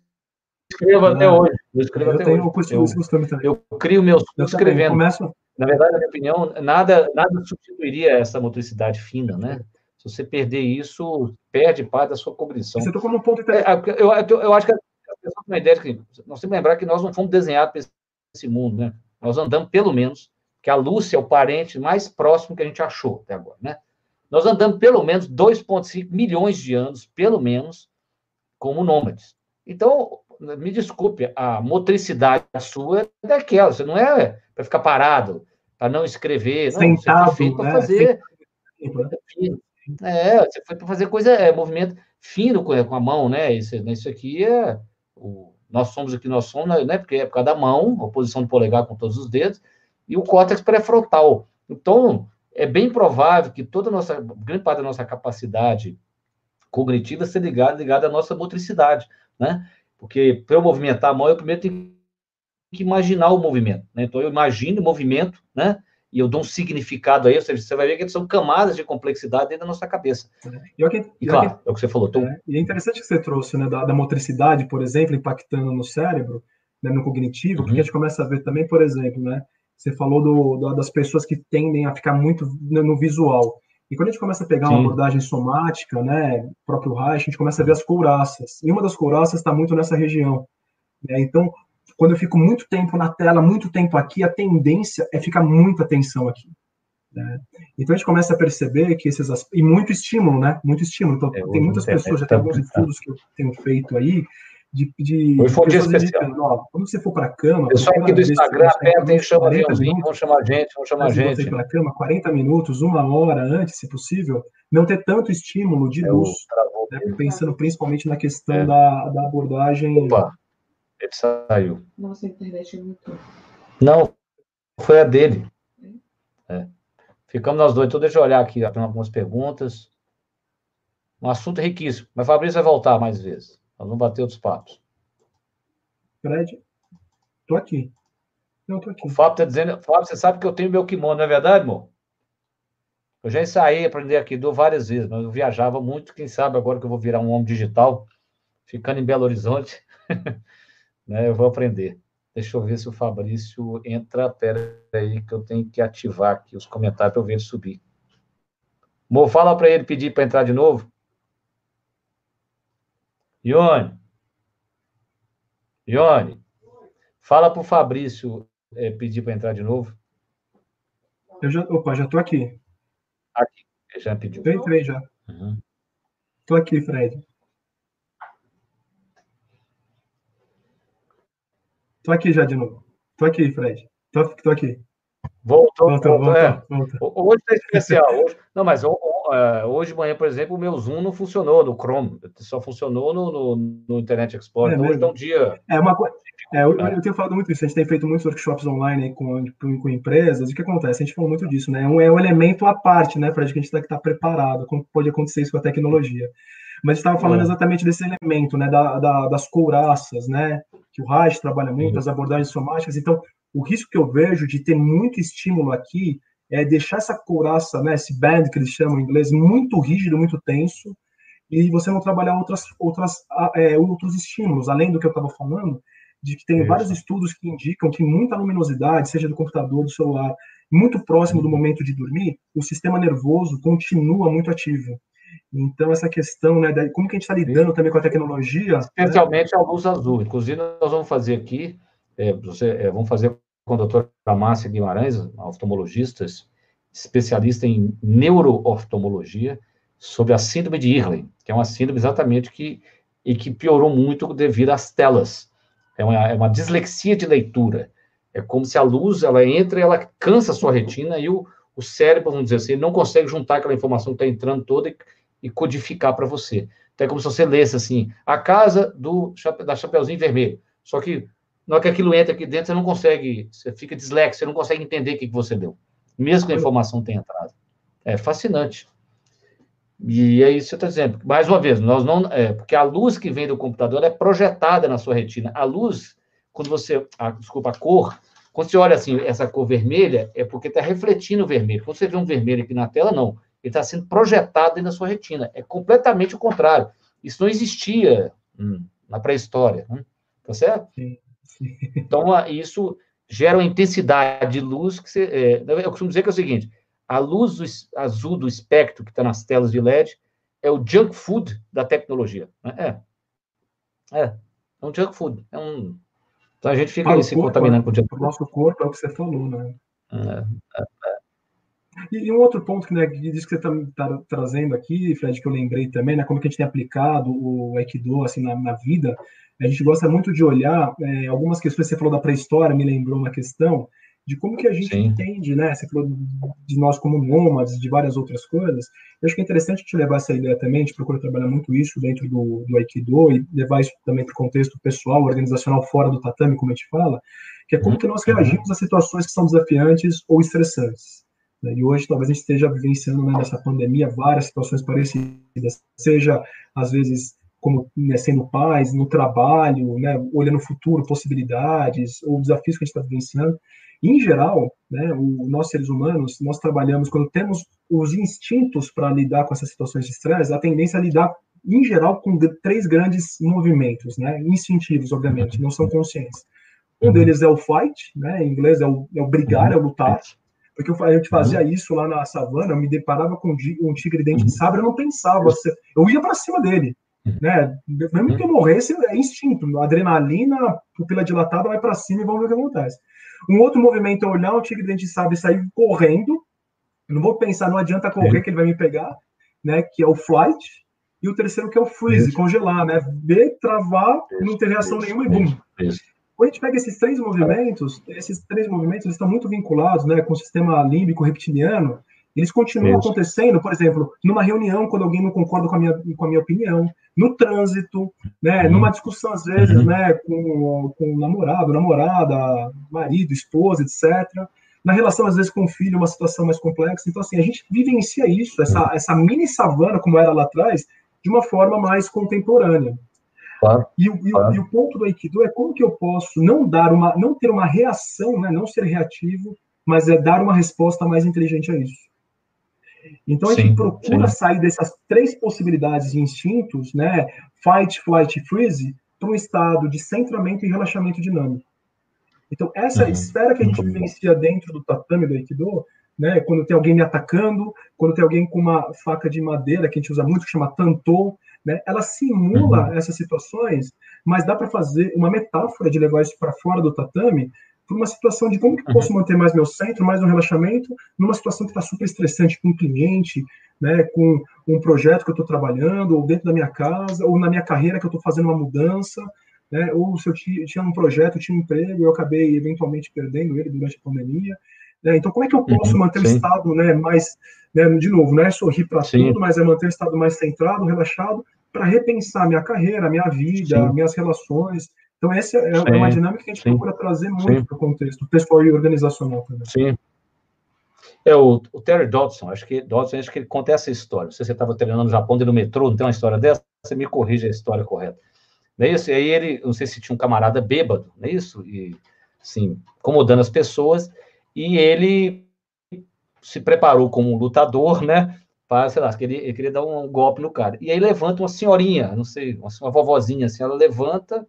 Escrevo até hoje. Eu escrevo eu até tenho hoje. Eu, eu, crio meus eu escrevendo. Começo, na verdade, na minha opinião, nada, nada substituiria essa motricidade fina, né? Se você perder isso, perde parte da sua cognição. Você tocou num ponto é, interessante. É, eu, eu, eu, acho que a pessoa tem uma ideia de que nós temos que lembrar que nós não fomos desenhados para esse mundo, né? Nós andamos, pelo menos, que a Lúcia é o parente mais próximo que a gente achou até agora, né? Nós andamos pelo menos 2,5 milhões de anos, pelo menos, como nômades. Então, me desculpe, a motricidade sua é daquela, você não é para ficar parado, para não escrever, não, Sentado, você foi para né? fazer. É, você foi para fazer coisa, é, movimento fino com a mão, né? Isso, isso aqui é. O, nós somos o que nós somos, né? Porque é por causa da mão, a posição do polegar com todos os dedos, e o córtex pré-frontal. Então, é bem provável que toda a nossa, grande parte da nossa capacidade cognitiva seja ligada, ligada à nossa motricidade, né? Porque para eu movimentar a mão, eu primeiro tenho que imaginar o movimento. Né? Então, eu imagino o movimento, né? E eu dou um significado aí, você vai ver que são camadas de complexidade dentro da nossa cabeça. E, que, e claro, que, é o que você falou. Tô... É, e é interessante que você trouxe, né, da, da motricidade, por exemplo, impactando no cérebro, né, no cognitivo, uhum. porque a gente começa a ver também, por exemplo, né, você falou do, do, das pessoas que tendem a ficar muito no, no visual. E quando a gente começa a pegar Sim. uma abordagem somática, né, próprio Reich, a gente começa a ver as couraças. E uma das couraças está muito nessa região. Né? Então, quando eu fico muito tempo na tela, muito tempo aqui, a tendência é ficar muita atenção aqui. Né? Então a gente começa a perceber que esses e muito estímulo, né? Muito estímulo. Então é, tem muitas pessoas, já tem alguns estudos que eu tenho feito aí de, de, Hoje foi um dia especial. Ó, quando você for para a cama. Pessoal aqui do Instagram, aperta e chama aviãozinho, vamos chamar a gente, vamos chamar a gente. Você para a cama 40 minutos, uma hora antes, se possível, não ter tanto estímulo de é luz. Né, pensando principalmente na questão é. da, da abordagem. Opa, ele saiu. Nossa, a internet é muito. Não, foi a dele. É. é. Ficamos nós dois, então deixa eu olhar aqui algumas perguntas. Um assunto riquíssimo, mas Fabrício vai voltar mais vezes. Nós vamos bater outros papos. Fred, tô aqui. Não, tô aqui. O Fábio está dizendo, Fábio, você sabe que eu tenho meu kimono, não é verdade, amor? Eu já ensaiei aprender Aikido várias vezes, mas eu viajava muito. Quem sabe agora que eu vou virar um homem digital, ficando em Belo Horizonte, né, eu vou aprender. Deixa eu ver se o Fabrício entra. Pera aí, que eu tenho que ativar aqui os comentários para eu ver ele subir. Amor, fala para ele pedir para entrar de novo. Ione. Ione. Fala para o Fabrício é, pedir para entrar de novo. Eu já, opa, já estou aqui. Aqui, já pediu. Eu entrei já. Estou uhum. aqui, Fred. Estou aqui já de novo. Estou aqui, Fred. Estou aqui. Voltou, voltou, voltou, é. voltou. Hoje é especial. Hoje, não, mas uh, hoje de manhã, por exemplo, o meu Zoom não funcionou no Chrome, só funcionou no, no, no Internet Explorer. É, então, hoje está um dia. É uma coisa. É, eu, eu, tenho falado muito isso, a gente tem feito muitos workshops online com, com, empresas, e o que acontece? A gente falou muito disso, né? É um, é um elemento à parte, né, para a gente estar tá, tá preparado, como pode acontecer isso com a tecnologia. Mas estava falando é. exatamente desse elemento, né, da, da, das couraças, né, que o Reich trabalha muito, uhum. as abordagens somáticas. Então, o risco que eu vejo de ter muito estímulo aqui é deixar essa couraça, né, esse band que eles chamam em inglês, muito rígido, muito tenso, e você não trabalhar outras, outras, é, outros estímulos, além do que eu estava falando, de que tem Isso. vários estudos que indicam que muita luminosidade, seja do computador, do celular, muito próximo do momento de dormir, o sistema nervoso continua muito ativo. Então, essa questão, né, de como que a gente está lidando também com a tecnologia... Né? Especialmente né? a luz azul. Inclusive, nós vamos fazer aqui, é, você, é, vamos fazer com a doutora Márcia Guimarães, oftalmologista, especialista em neurooftalmologia, sobre a síndrome de Irlen, que é uma síndrome exatamente que, e que piorou muito devido às telas. É uma, é uma dislexia de leitura. É como se a luz, ela entra e ela cansa a sua retina e o, o cérebro, vamos dizer assim, não consegue juntar aquela informação que está entrando toda e, e codificar para você. Então é como se você lesse assim, a casa do da Chapeuzinho Vermelho. Só que na hora que aquilo entra aqui dentro, você não consegue, você fica dislexo, você não consegue entender o que, que você deu, mesmo que a informação tenha entrado. É fascinante. E é isso que você está dizendo. Mais uma vez, nós não. É, porque a luz que vem do computador é projetada na sua retina. A luz, quando você. A, desculpa, a cor. Quando você olha assim, essa cor vermelha, é porque está refletindo o vermelho. Quando você vê um vermelho aqui na tela, não. Ele está sendo projetado na sua retina. É completamente o contrário. Isso não existia hum, na pré-história. Hum, tá certo? Sim. Então, isso gera uma intensidade de luz que você. É, eu costumo dizer que é o seguinte: a luz do, azul do espectro que está nas telas de LED é o junk food da tecnologia. Né? É. É. É um junk food. É um... Então a gente fica aí se contaminando com o junk food. O nosso corpo é o que você falou, né? É, é, é. E, e, um outro ponto que, né, que diz que você está tá trazendo aqui, Fred, que eu lembrei também, né, como que a gente tem aplicado o Aikido assim, na, na vida, a gente gosta muito de olhar é, algumas questões, você falou da pré-história, me lembrou uma questão, de como que a gente Sim. entende, né? Você falou de nós como nômades, de várias outras coisas. Eu acho que é interessante te levar essa ideia também, a gente procura trabalhar muito isso dentro do, do Aikido e levar isso também para o contexto pessoal, organizacional, fora do tatame, como a gente fala, que é como que nós reagimos a situações que são desafiantes ou estressantes. Né? E hoje talvez a gente esteja vivenciando né, nessa pandemia várias situações parecidas, seja às vezes como né, sendo pais, no trabalho, né, olhando o futuro, possibilidades, ou desafios que a gente está vivenciando. Em geral, né, o, nós seres humanos, nós trabalhamos, quando temos os instintos para lidar com essas situações de estresse, a tendência é lidar, em geral, com três grandes movimentos, né, instintivos, obviamente, não são conscientes. Um uhum. deles é o fight, né, em inglês é o, é o brigar, é o lutar, porque eu, a gente fazia uhum. isso lá na savana, eu me deparava com um tigre dente de uhum. sabre, eu não pensava, eu ia para cima dele, né? Mesmo que eu morresse, é instinto, adrenalina, pupila dilatada, vai para cima e vamos ver o que acontece. Um outro movimento é olhar o tigre dente de sabre e sair correndo. não vou pensar, não adianta correr que ele vai me pegar, né? Que é o flight. E o terceiro que é o freeze, congelar, né? Ver, travar, não ter reação nenhuma e bum. Quando a gente pega esses três movimentos, esses três movimentos estão muito vinculados, né, com o sistema límbico reptiliano. Eles continuam acontecendo, por exemplo, numa reunião, quando alguém não concorda com a minha, com a minha opinião, no trânsito, né, uhum. numa discussão, às vezes, uhum. né, com, com namorado, namorada, marido, esposa, etc. Na relação, às vezes, com o filho, uma situação mais complexa. Então, assim, a gente vivencia isso, essa, essa mini savana, como era lá atrás, de uma forma mais contemporânea. Claro, e, o, claro. e, o, ponto do Aikido é como que eu posso não dar uma, não ter uma reação, né, não ser reativo, mas é dar uma resposta mais inteligente a isso. Então a gente sim, procura sim. sair dessas três possibilidades de instintos, né, fight, flight e freeze, para um estado de centramento e relaxamento dinâmico. Então essa uhum. esfera que a gente uhum. vivencia dentro do tatame do Aikido, né, quando tem alguém me atacando, quando tem alguém com uma faca de madeira que a gente usa muito que chama tanto, né, ela simula uhum. essas situações, mas dá para fazer uma metáfora de levar isso para fora do tatame por uma situação de como que eu posso uhum. manter mais meu centro, mais no relaxamento, numa situação que está super estressante com um cliente, né, com um projeto que eu estou trabalhando, ou dentro da minha casa, ou na minha carreira que eu estou fazendo uma mudança, né, ou se eu tinha um projeto, tinha um emprego, eu acabei eventualmente perdendo ele durante a pandemia. Né, então, como é que eu posso uhum, manter sim. o estado né, mais, né, de novo, não é sorrir para tudo, mas é manter o estado mais centrado, relaxado, para repensar minha carreira, minha vida, sim. minhas relações, então, essa é, sim, uma dinâmica que a gente procura trazer muito para o contexto pessoal e organizacional também. Sim. É, o, o, Terry Dodson, acho que Dodson, acho que ele conta essa história. Se você estava treinando no Japão, no metrô, não tem uma história dessa? Você me corrige a história correta. Não é isso? E aí ele, não sei se tinha um camarada bêbado, não é isso? E, assim, incomodando as pessoas, e ele se preparou como um lutador, né? Para, sei lá, ele, ele queria dar um golpe no cara. E aí levanta uma senhorinha, não sei, uma, uma vovozinha, assim, ela levanta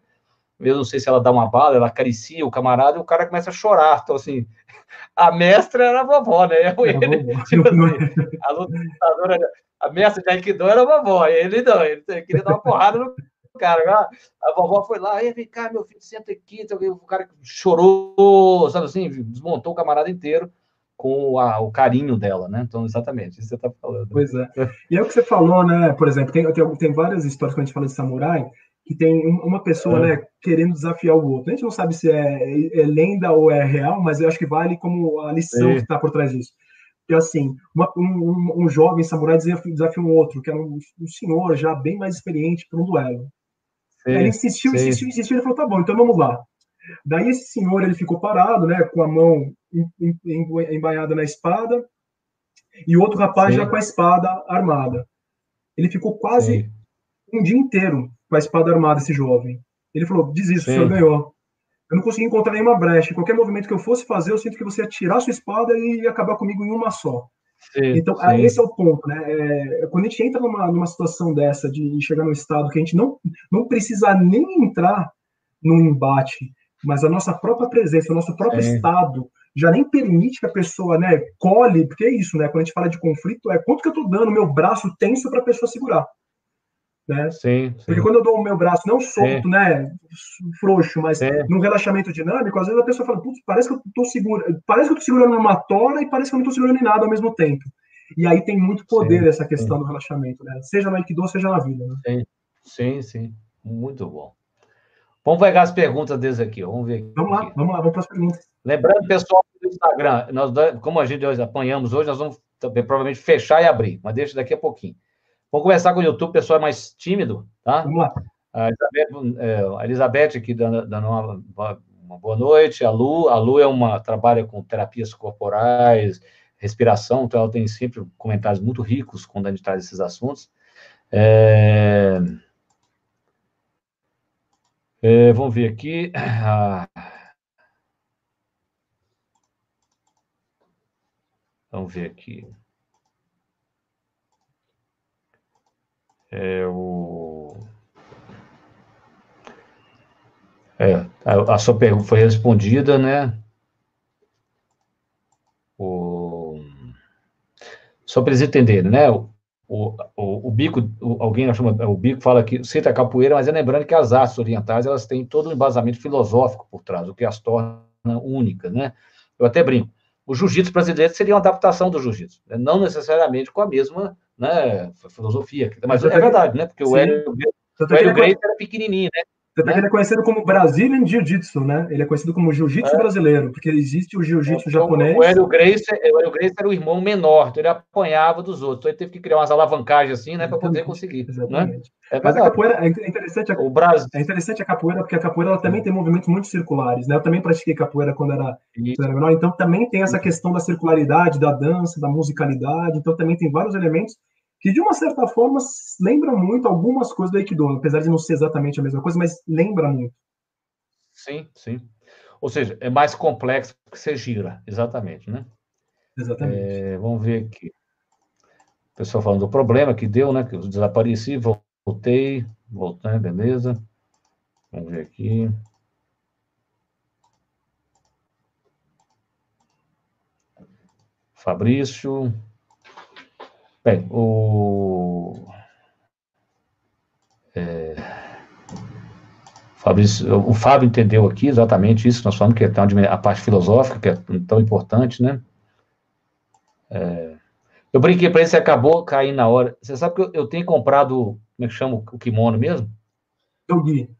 eu não sei se ela dá uma bala, ela acaricia o camarada e o cara começa a chorar. Então, assim, a mestra era a vovó, né? Eu, ele, tipo assim, a lutadora, a mestra de Aikido era a vovó, ele não, ele queria dar uma porrada no cara. A vovó foi lá, e vem cá, meu filho, senta aqui. O cara chorou, sabe assim, desmontou o camarada inteiro com a, o carinho dela, né? Então, exatamente, isso que você está falando. Pois é. E é o que você falou, né? Por exemplo, tem, tem, tem várias histórias quando a gente fala de samurai, que tem uma pessoa, é. né, querendo desafiar o outro. A gente não sabe se é, é lenda ou é real, mas eu acho que vale como a lição é. que está por trás disso. Que assim, uma, um, um, jovem samurai desafia, desafia um outro, que era um, um senhor já bem mais experiente para um duelo. Sim, ele insistiu, sim. insistiu, insistiu, ele falou, tá bom, então vamos lá. Daí esse senhor, ele ficou parado, né, com a mão embainhada na espada, e o outro rapaz sim. já com a espada armada. Ele ficou quase um dia inteiro com a espada armada, esse jovem. Ele falou, desista, o senhor ganhou. Eu não consegui encontrar nenhuma brecha. Qualquer movimento que eu fosse fazer, eu sinto que você ia tirar sua espada e acabar comigo em uma só. Sim, então, sim. esse é o ponto, né? É, quando a gente entra numa, numa situação dessa, de chegar num estado que a gente não, não precisa nem entrar num embate, mas a nossa própria presença, o nosso próprio sim. estado já nem permite que a pessoa, né, colhe, porque é isso, né? Quando a gente fala de conflito, é quanto que eu tô dando meu braço tenso para a pessoa segurar. Né? Sim, sim, Porque quando eu dou o meu braço não solto, sim. né, frouxo, mas sim. num relaxamento dinâmico, às vezes a pessoa fala, putz, parece que eu tô segurando, parece que eu tô segurando uma tora e parece que eu não tô segurando em nada ao mesmo tempo. E aí tem muito poder essa questão do relaxamento, né? Seja no Aikido, seja na vida, né? Sim, sim, sim. Muito bom. Vamos pegar as perguntas deles aqui, vamos ver. Aqui. Vamos lá, vamos lá, vamos para as perguntas. Lembrando, pessoal do Instagram, nós, como a gente hoje apanhamos hoje, nós vamos também, provavelmente fechar e abrir, mas deixa daqui a pouquinho. Vamos começar com o YouTube, o pessoal é mais tímido, tá? Vamos lá. A Elizabeth, é, a Elizabeth aqui dando, dando uma, uma, boa noite. A Lu, a Lu é uma trabalha com terapias corporais, respiração, então ela tem sempre comentários muito ricos quando a gente traz esses assuntos. É... É, vamos ver aqui. Ah... Vamos ver aqui. É, o... É, a, a, sua pergunta foi respondida, né? O... Só para eles entenderem, né? O, o, o, o bico, o, alguém chama, o bico fala que cita a capoeira, mas é lembrando que as artes orientais elas têm todo um embasamento filosófico por trás, o que as torna únicas, né? Eu até brinco. O jiu-jitsu brasileiro seria uma adaptação do jiu-jitsu, né? não necessariamente com a mesma né, filosofia. Mas é verdade, né? Porque Sim. o Hélio, o Hélio era pequenininho, né? Tanto né? ele é conhecido como Brazilian Jiu-Jitsu, né? Ele é conhecido como Jiu-Jitsu é. brasileiro, porque existe o Jiu-Jitsu então, japonês. O Hélio, Grace, o Hélio era o irmão menor, então ele apanhava dos outros. Então ele teve que criar umas alavancagens assim, né, para poder conseguir. Né? Exatamente. Né? É Mas a capoeira é interessante. A, o Brasil... É interessante a capoeira, porque a capoeira ela também tem movimentos muito circulares, né? Eu também pratiquei capoeira quando era, quando era menor, então também tem essa questão da circularidade, da dança, da musicalidade, então também tem vários elementos que de uma certa forma lembram muito algumas coisas do Aikido, apesar de não ser exatamente a mesma coisa, mas lembra muito. Sim, sim. Ou seja, é mais complexo que você gira, exatamente, né? Exatamente. É, vamos ver aqui. O pessoal falando do problema que deu, né? Que eu desapareci, voltei, voltei, beleza. Vamos ver aqui. Fabrício. Bem, o. É, Fabrício, o Fábio entendeu aqui exatamente isso que nós falamos, que é a parte filosófica, que é tão importante, né? É, eu brinquei para ele, você acabou caindo na hora. Você sabe que eu, eu tenho comprado, como é que chama o kimono mesmo? Eu vi.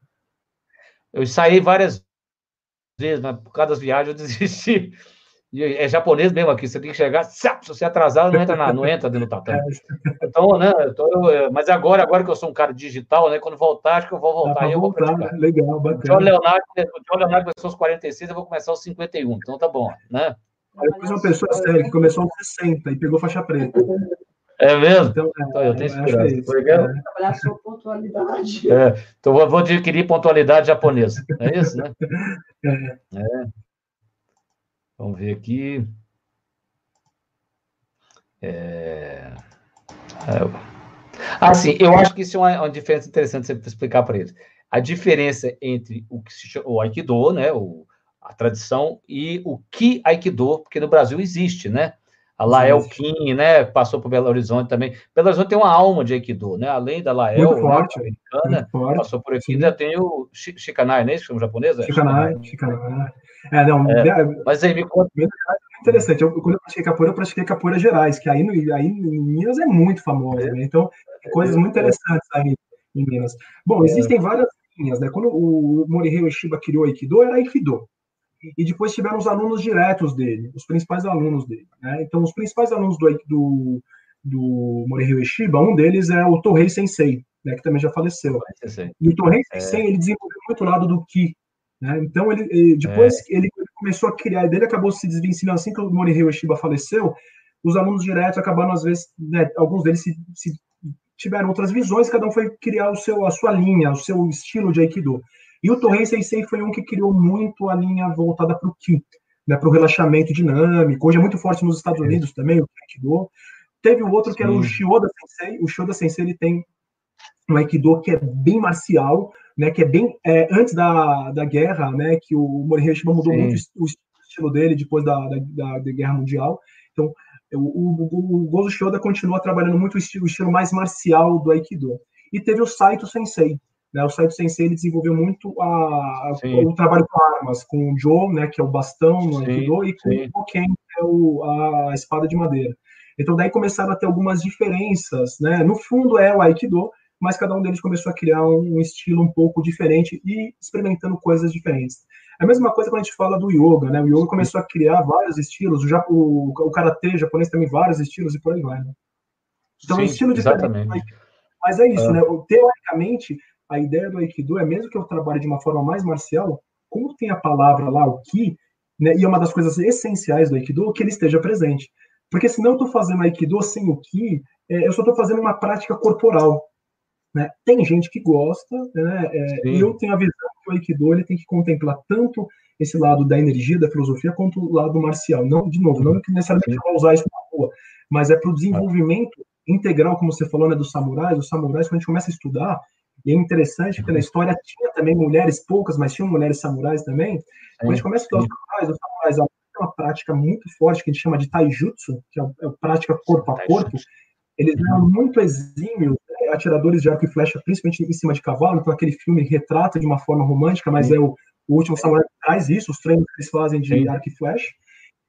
Eu saí várias vezes, mas por causa das viagens eu desisti é japonês mesmo aqui, você tem que chegar, se você atrasar, não entra, na, não entra dentro do tatame. É. Então, né, então eu, é, mas agora, agora que eu sou um cara digital, né, quando voltar, acho que eu vou voltar. eu voltar, praticar. Legal, bacana. O John Leonardo, o John Leonardo começou aos 46, eu vou começar aos 51, então tá bom, né? Aí depois uma pessoa séria que começou aos 60 e pegou faixa preta. É mesmo? Então, é, então eu tenho esperança. É isso, é. Trabalhar sua pontualidade. É, então eu vou adquirir pontualidade japonesa. É isso, né? É. é. Vamos ver aqui. É... Ah, sim, eu acho que isso é uma, uma diferença interessante você explicar para eles. a diferença entre o que se chama o Aikido, né, o, a tradição, e o Ki Aikido, porque no Brasil existe, né? A Lael Kim, né? Passou por Belo Horizonte também. Belo Horizonte tem uma alma de Aikido, né? Além da Lael, forte, né, americana, forte, passou por aqui, sim. ainda tem o Shikanai, né? Que chama japonês? Shikanai, Shikanai. É, não, é, mas aí me conta. Interessante, eu, quando eu pratiquei capoeira, eu pratiquei capoeira gerais, que aí, no, aí em Minas é muito famosa, né? Então, tem coisas muito interessantes aí em Minas. Bom, existem várias linhas, né? Quando o Morihei Ueshiba criou o Aikido, era Aikido e depois tiveram os alunos diretos dele, os principais alunos dele. Né? Então, os principais alunos do, do, do Morihei Ueshiba, um deles é o Torrei Sensei, né, que também já faleceu. E o Torrei é. Sensei, é... ele desenvolveu muito o lado do Ki. Né? Então, ele, depois é. ele começou a criar, ele acabou se desvencilhando assim que o Morihei Ueshiba faleceu, os alunos diretos acabaram, às vezes, né, alguns deles se, se tiveram outras visões, cada um foi criar o seu, a sua linha, o seu estilo de Aikido. E o Torrey Sensei foi um que criou muito a linha voltada para o Ki, né, para o relaxamento dinâmico. Hoje é muito forte nos Estados Unidos também, o Aikido. Teve o outro que era o Shioda Sensei. O Shioda Sensei ele tem um Aikido que é bem marcial, né, que é bem é, antes da, da guerra, né, que o Morihei Ueshiba mudou Sim. muito o estilo dele depois da, da, da, da Guerra Mundial. Então, o, o, o Gozo Shioda continua trabalhando muito o estilo, o estilo mais marcial do Aikido. E teve o Saito Sensei, né, o Saito Sensei ele desenvolveu muito a, o trabalho com armas, com o Jo, né, que é o bastão no Aikido, e com sim. o Boken, que é o, a espada de madeira. Então daí começaram a ter algumas diferenças, né? No fundo é o Aikido, mas cada um deles começou a criar um, um estilo um pouco diferente e experimentando coisas diferentes. É a mesma coisa quando a gente fala do yoga, né? O yoga começou a criar vários estilos, o, o, o karatê japonês também vários estilos e por aí vai, né? Então, Sim, um estilo diferente. Mas é isso, ah. né? Teoricamente, a ideia do Aikido é mesmo que eu trabalhe de uma forma mais marcial, como tem a palavra lá, o Ki, né, e é uma das coisas essenciais do Aikido, que ele esteja presente. Porque senão eu estou fazendo Aikido sem o Ki, é, eu só estou fazendo uma prática corporal. Né? Tem gente que gosta, né, é, e eu tenho a visão que o Aikido ele tem que contemplar tanto esse lado da energia, da filosofia, quanto o lado marcial. Não, de novo, não que necessariamente vai usar isso na rua, mas é para o desenvolvimento integral, como você falou, né, dos samurais. Os samurais, quando a gente começa a estudar, e é interessante porque na história tinha também mulheres, poucas, mas tinham mulheres samurais também. Quando a gente começa a estudar os samurais, os samurais têm uma prática muito forte que a gente chama de taijutsu, que é a, é prática corpo a corpo. Eles eram muito exímios, atiradores de arco e flecha, principalmente em cima de cavalo. Então, aquele filme retrata de uma forma romântica, mas Sim. é o, o último samurai que traz isso, os treinos que eles fazem de Sim. arco e flecha.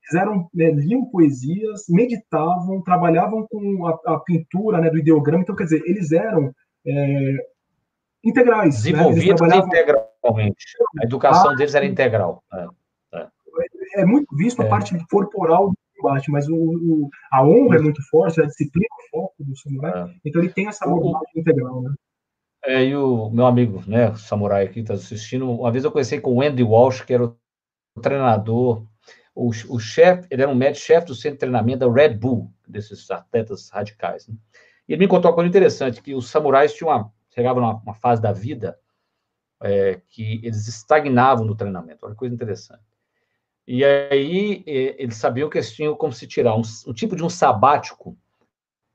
Eles eram, né, liam poesias, meditavam, trabalhavam com a, a, pintura né, do ideograma. Então, quer dizer, eles eram é, integrais. Né? Desenvolvidos né? integralmente. A educação ah, deles era integral. É, é. é muito visto a é. parte corporal do combate, mas o, o, a honra é muito forte, a disciplina é o foco do samurai. É. Então ele tem essa abordagem integral, né? É, e o meu amigo, né, o samurai aqui está assistindo, uma vez eu conheci com o Andy Walsh, que era o treinador, o, o chefe, ele era um médico chefe do centro de treinamento da Red Bull, desses atletas radicais. Né? E ele me contou uma coisa interessante, que os samurais tinham uma chegavam numa fase da vida é, que eles estagnavam no treinamento. Olha que coisa interessante. E aí eles sabiam que eles tinham como se tirar um, um tipo de um sabático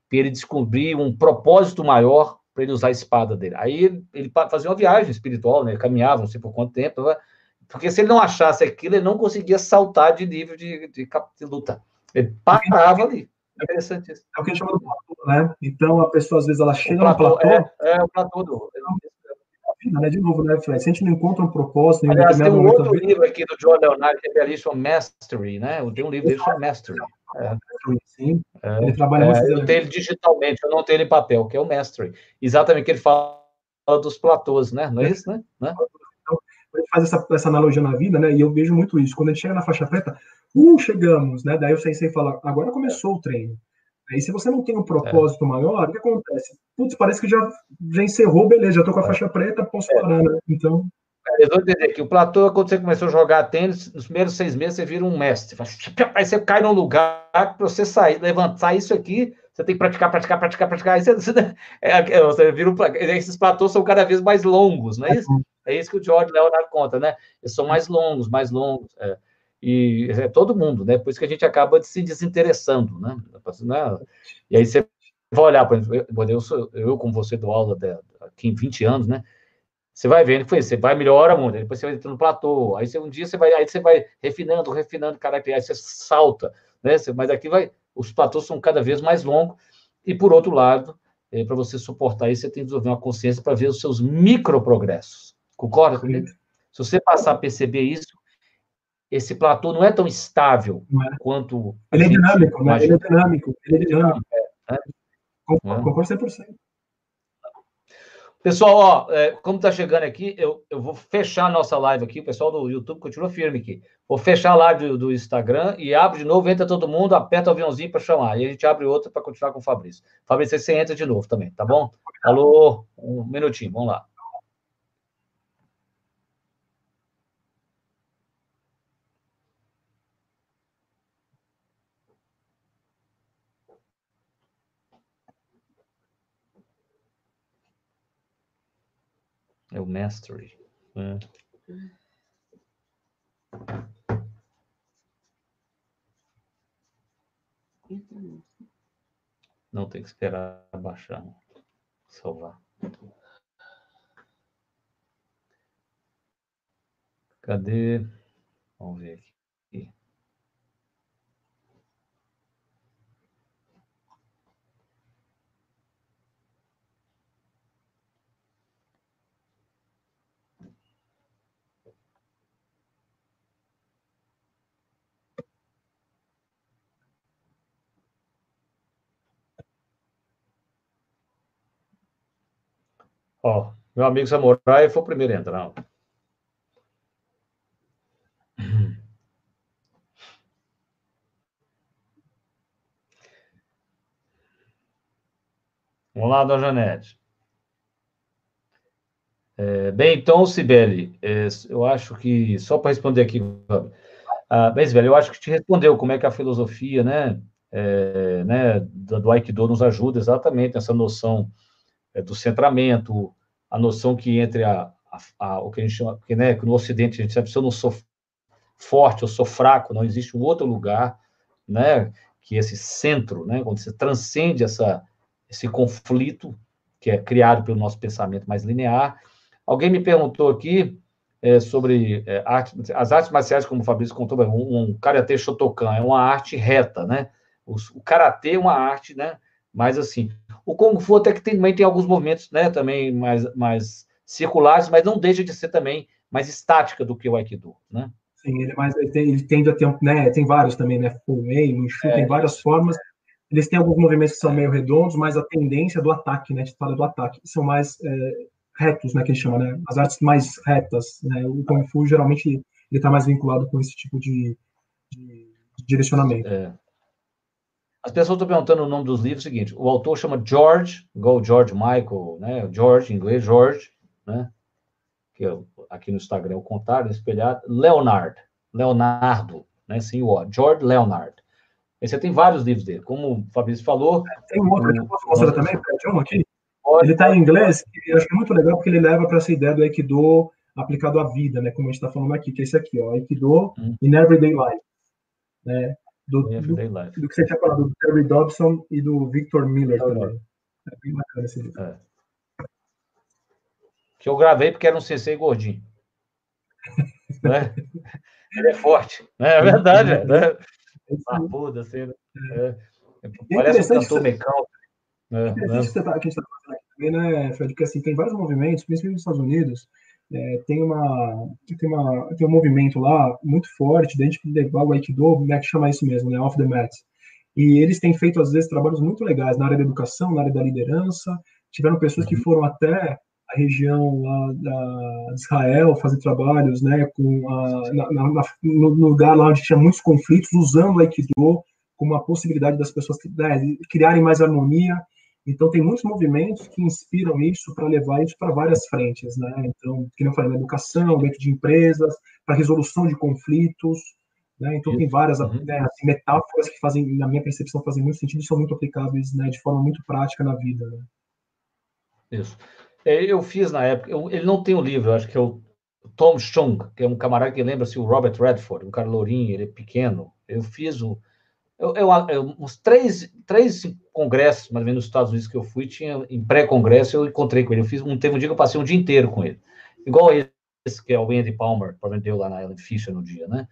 para ele descobrir um propósito maior para ele usar a espada dele. Aí ele fazia uma viagem espiritual, né? Caminhava, não sei por quanto tempo, porque se ele não achasse aquilo, ele não conseguia saltar de nível de, de, de luta. Ele parava ali. É interessante isso. É o que a gente chama do platô, né? Então, a pessoa, às vezes, ela chega no platô... É, é o platô do... Né? De novo, né, Fred? Se a gente não encontra um propósito... Aliás, tem um outro livro aqui do John Leonardo, que é belíssimo, Mastery, né? Tem um livro dele chamado Mastery. É. Sim, é, ele trabalha é, Eu tenho ele digitalmente, eu não tenho ele em papel, que é o Mastery. Exatamente, que ele fala dos platôs, né? Não é isso, né? né? Então, gente faz essa, essa analogia na vida, né? E eu vejo muito isso. Quando a gente chega na faixa preta, uh, chegamos, né? Daí o sensei fala, agora começou o treino. Aí se você não tem um propósito é. maior, o que acontece? Putz, parece que já, já encerrou, beleza, já tô com a é. faixa preta, posso é. parar, né? Então... Eu vou entender que o platô, quando você começou a jogar tênis, nos primeiros seis meses você vira um mestre. Aí você cai num lugar para você sair, levantar isso aqui, você tem que praticar, praticar, praticar, praticar. Aí você, você, é, você vira um, esses platôs são cada vez mais longos, não é isso? É isso que o George Leonard conta, né? Eles são mais longos, mais longos. É e é todo mundo, né? Por isso que a gente acaba se desinteressando, né? E aí você vai olhar, por exemplo, eu, eu, sou, eu como você dou aula de, aqui em 20 anos, né? Você vai vendo que foi, você vai melhora muito, depois você vai entrando no platô, aí você, um dia você vai, aí você vai refinando, refinando caráter, aí você salta, né? Mas aqui vai, os platôs são cada vez mais longos, e por outro lado, é, para você suportar isso, você tem que desenvolver uma consciência para ver os seus microprogressos. Concorda comigo? Se você passar a perceber isso, esse platô não é tão estável é. quanto. Ele é dinâmico, né? Ele é dinâmico, ele é dinâmico. É, é. Concordo 100%. Pessoal, ó, é, como está chegando aqui, eu, eu vou fechar a nossa live aqui. O pessoal do YouTube continua firme aqui. Vou fechar a live do, do Instagram e abro de novo, entra todo mundo, aperta o aviãozinho para chamar. E a gente abre outra para continuar com o Fabrício. Fabrício, você entra de novo também, tá bom? Alô, um minutinho, vamos lá. Mastery. É. Não tem que esperar baixar, salvar. Cadê? Vamos ver aqui. Ó, meu amigo Samurai foi o primeiro a entrar. Vamos lá, dona Janete. É, bem, então, Sibeli, é, eu acho que, só para responder aqui, ah, bem, Sibeli, eu acho que te respondeu como é que a filosofia, né, é, né do Aikido nos ajuda exatamente nessa noção é, do centramento, a noção que entre a, a, a, o que a gente chama, porque, né, no Ocidente a gente sabe se eu não sou forte, eu sou fraco, não existe um outro lugar, né, que esse centro, né, quando você transcende essa, esse conflito que é criado pelo nosso pensamento mais linear. Alguém me perguntou aqui é, sobre é, arte, as artes marciais, como o Fabrício contou, um, um karatê Shotokan é uma arte reta, né? O, o karatê é uma arte, né? Mais assim, o Kung Fu até que tem, também tem alguns movimentos, né, também mais, mais circulares, mas não deixa de ser também mais estática do que o Aikido, né? Sim, ele, é mais, ele, tem, ele tende a ter, né, tem vários também, né, Full Mei, é, tem várias formas, eles têm alguns movimentos que são meio redondos, mas a tendência do ataque, né, gente fala do ataque, são mais é, retos, né, que a gente chama, né, as artes mais retas, né, o Kung Fu geralmente ele está mais vinculado com esse tipo de, de, de direcionamento. É. As pessoas estão perguntando o nome dos livros, é o seguinte, o autor chama George, igual George Michael, né? George, em inglês, George, né? Que eu, aqui no Instagram é o contrário, espelhado, Leonard, Leonardo, né? Sim, o George Leonard. E você tem vários livros dele, como o Fabrício falou. Tem um outro, eu posso mostrar também, tem um aqui. Ele está em inglês, e eu acho que é muito legal, porque ele leva para essa ideia do Aikido aplicado à vida, né? Como a gente está falando aqui, que é esse aqui, ó, Aikido hum. in Everyday Life. Né? Do, do, do, que você tinha falado, do Terry Dobson e do Victor Miller também. É bem bacana esse livro. É. Que eu gravei porque era um CC gordinho. né? Ele é forte, né? É verdade, é, né? Barbudo, assim, né? É. Parece um cantor mecão. É, é né? que, tá, que a gente está fazendo aqui também, né, Fred? Porque assim, tem vários movimentos, principalmente nos Estados Unidos, é, tem, uma, tem, uma, tem um movimento lá muito forte dentro do Aikido, né, que chama isso mesmo, né, off the mat. E eles têm feito, às vezes, trabalhos muito legais na área da educação, na área da liderança. Tiveram pessoas que uhum. foram até a região lá da, de Israel fazer trabalhos né, com a, na, na, no lugar lá onde tinha muitos conflitos, usando o Aikido como uma possibilidade das pessoas né, criarem mais harmonia então, tem muitos movimentos que inspiram isso para levar isso para várias frentes, né? Então, que não falei, na educação, dentro de empresas, para resolução de conflitos, né? Então, tem várias uhum. né, assim, metáforas que fazem, na minha percepção, fazem muito sentido e são muito aplicáveis né, de forma muito prática na vida, né? Isso. É, eu fiz na época, eu, ele não tem o um livro, eu acho que é o Tom Chung, que é um camarada que lembra-se o Robert Redford, um cara lourinho, ele é pequeno. Eu fiz o eu, eu, eu, uns três, três congressos, mais ou menos, nos Estados Unidos que eu fui, tinha em pré-congresso, eu encontrei com ele. Eu fiz um, teve um dia que eu passei um dia inteiro com ele. igual esse que é o Andy Palmer, para vendeu lá na Ellen Fisher no dia, né?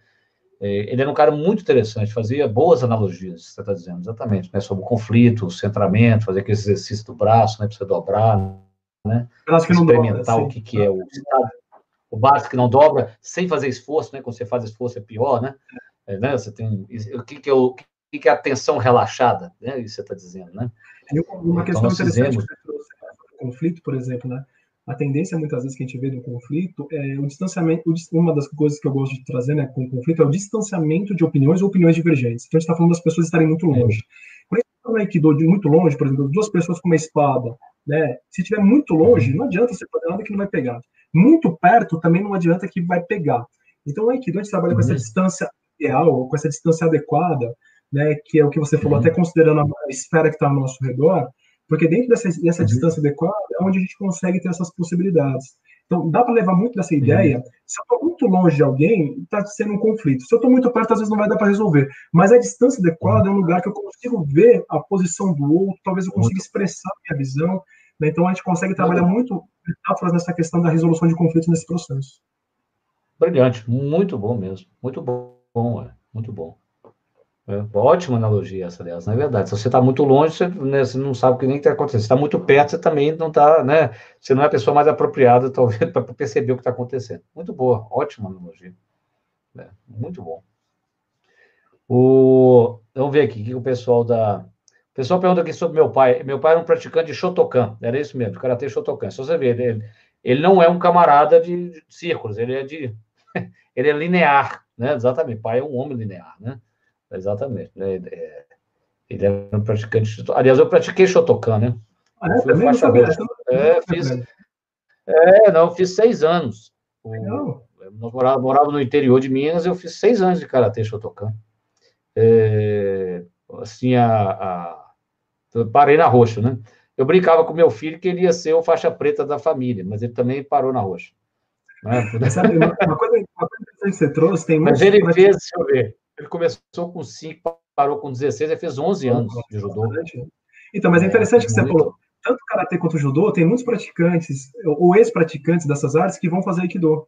É, ele era um cara muito interessante, fazia boas analogias, você está dizendo, exatamente, né? Sobre o conflito, o centramento, fazer aquele exercício do braço, né? Para você dobrar, né? Experimentar dobra, o que, que é o o braço que não dobra, sem fazer esforço, né? Quando você faz esforço é pior, né? É, né? Você tem o que, que é o que, que é a tensão relaxada, né? Isso você está dizendo, né? E uma então, questão interessante fizemos... que você trouxe, né? conflito, por exemplo, né? a tendência muitas vezes que a gente vê no conflito é o distanciamento. Uma das coisas que eu gosto de trazer né, com o conflito é o distanciamento de opiniões ou opiniões divergentes. Então a gente está falando das pessoas estarem muito longe. Quando a gente fala Aikido de muito longe, por exemplo, duas pessoas com uma espada, né? Se estiver muito longe, não adianta você fazer nada que não vai pegar. Muito perto também não adianta que vai pegar. Então o Aikido a gente trabalha uhum. com essa uhum. distância ideal, com essa distância adequada, né? Que é o que você falou, uhum. até considerando a esfera que está ao nosso redor porque dentro dessa, dessa uhum. distância adequada é onde a gente consegue ter essas possibilidades. Então, dá para levar muito dessa ideia. Uhum. Se eu estou muito longe de alguém, está sendo um conflito. Se eu estou muito perto, às vezes não vai dar para resolver. Mas a distância adequada é um lugar que eu consigo ver a posição do outro, talvez eu consiga expressar a minha visão. Né? Então, a gente consegue trabalhar muito metáforas nessa questão da resolução de conflitos nesse processo. Brilhante, muito bom mesmo. Muito bom, é. muito bom. É, ótima analogia essa, aliás, não é verdade. Se você está muito longe, você, né, você, não sabe o que nem está acontecendo. Se está muito perto, você também não está, né? Você não é a pessoa mais apropriada, talvez, para perceber o que está acontecendo. Muito boa, ótima analogia. É, muito bom. O, vamos ver aqui o que o pessoal da. O pessoal pergunta aqui sobre meu pai. Meu pai era um praticante de Shotokan, era isso mesmo, Karatê Shotokan. Se você ver, ele, ele não é um camarada de círculos, ele é de. ele é linear, né? Exatamente. Pai é um homem linear, né? Exatamente. Né? É, ele era um praticante. Aliás, eu pratiquei Shotokan, né? Ah, é? Fui faixa roxa. É, fiz. É, não, fiz seis anos. Legal. Nós morava, morava no interior de Minas, eu fiz seis anos de Karatê Shotokan. É, assim, a, a, parei na roxa, né? Eu brincava com meu filho que ele ia ser o faixa preta da família, mas ele também parou na roxa. Né? Sabe, uma, coisa, uma coisa que você trouxe, tem Mas ele fez, deixa eu ver, ele começou com 5, parou com 16, ele fez 11 anos de judô. Então, mas é interessante é, que você muito... falou, tanto karatê quanto judô, tem muitos praticantes, ou ex-praticantes dessas artes, que vão fazer aikido.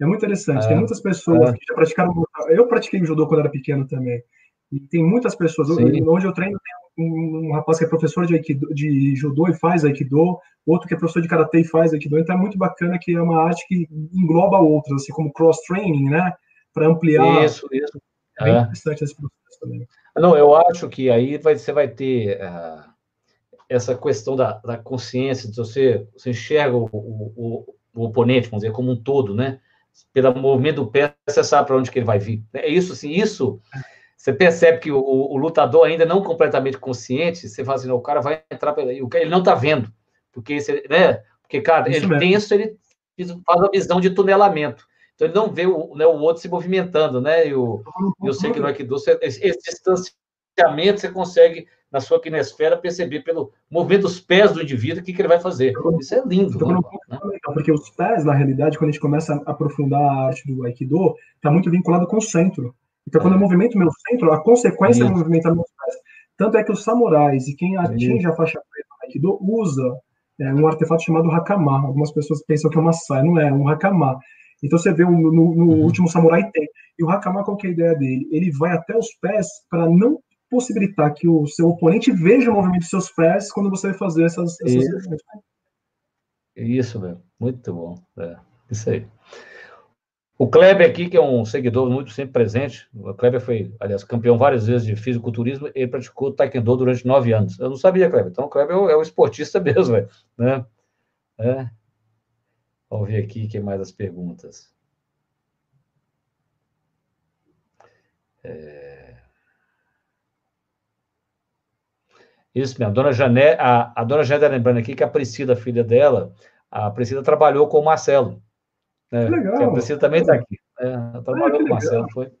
É muito interessante. É, tem muitas pessoas é. que já praticaram. Eu pratiquei judô quando era pequeno também. E tem muitas pessoas. Sim. Hoje eu treino, tem um, um, rapaz que é professor de, aikido, de judô e faz aikido, outro que é professor de karatê e faz aikido. Então é muito bacana que é uma arte que engloba outras, assim como cross-training, né? Para ampliar. Isso, isso. É bem é. interessante esse processo também. Não, eu acho que aí vai, você vai ter uh, essa questão da, da consciência, de você, você enxerga o, o, o, oponente, vamos dizer, como um todo, né? Pelo movimento do pé, você sabe para onde que ele vai vir. É isso, assim, isso... Você percebe que o, o, lutador ainda não completamente consciente, você fala assim, o cara vai entrar, ele não está vendo, porque, esse, né? Porque, cara, isso ele mesmo. tenso, ele faz a visão de tunelamento. Então ele não vê o, né, o outro se movimentando, né? Eu, eu sei que no Aikido, esse, esse distanciamento você consegue, na sua quinesfera, perceber pelo movimento dos pés do indivíduo o que, que ele vai fazer. Isso é lindo. Né? Porque os pés, na realidade, quando a gente começa a aprofundar a arte do Aikido, está muito vinculado com o centro. Então, quando eu é. movimento meu centro, a consequência é movimentar meus pés. Tanto é que os samurais e quem atinge a faixa preta do Aikido usa é, um artefato chamado Hakama. Algumas pessoas pensam que é uma saia, não é, é um Hakama. Então você vê no, no, no uhum. último Samurai tem. E o Hakama, qual é a ideia dele? Ele vai até os pés para não possibilitar que o seu oponente veja o movimento dos seus pés quando você vai fazer essas. essas isso, isso mesmo. Muito bom. É, isso aí. O Kleber aqui, que é um seguidor muito sempre presente, o Kleber foi, aliás, campeão várias vezes de fisiculturismo, ele praticou taekwondo durante nove anos. Eu não sabia, Kleber. Então, o Kleber é o, é o esportista mesmo, né? É, Vamos ver aqui que mais as perguntas. É... Isso mesmo. A dona Jané, a, a dona Jané está lembrando aqui que a Priscila, filha dela, a Priscila trabalhou com o Marcelo. Né? Legal. A Priscila também está aqui. É, ela trabalhou ah, com o Marcelo. Foi.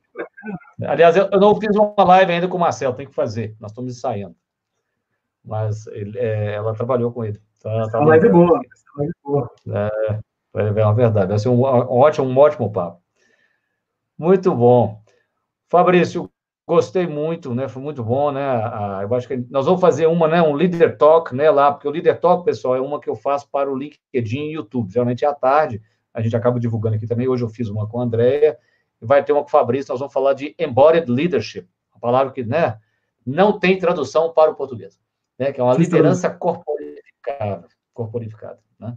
Aliás, eu, eu, não fiz uma live ainda com o Marcelo, tem que fazer. Nós estamos ensaiando. Mas ele, é, ela trabalhou com ele. Tá, tá live boa. Live boa. É, é uma verdade. Vai ser um, ótimo, um ótimo papo. Muito bom. Fabrício, gostei muito, né? Foi muito bom, né? Eu acho que nós vamos fazer uma, né? Um Leader Talk, né? Lá, porque o Leader Talk, pessoal, é uma que eu faço para o LinkedIn e YouTube. Geralmente é à tarde. a gente acaba divulgando aqui também. Hoje eu fiz uma com a Andrea, e vai ter uma com o Fabrício, nós vamos falar de Embodied Leadership, uma palavra que né, não tem tradução para o português, né, que é uma liderança corporificada. corporificada né?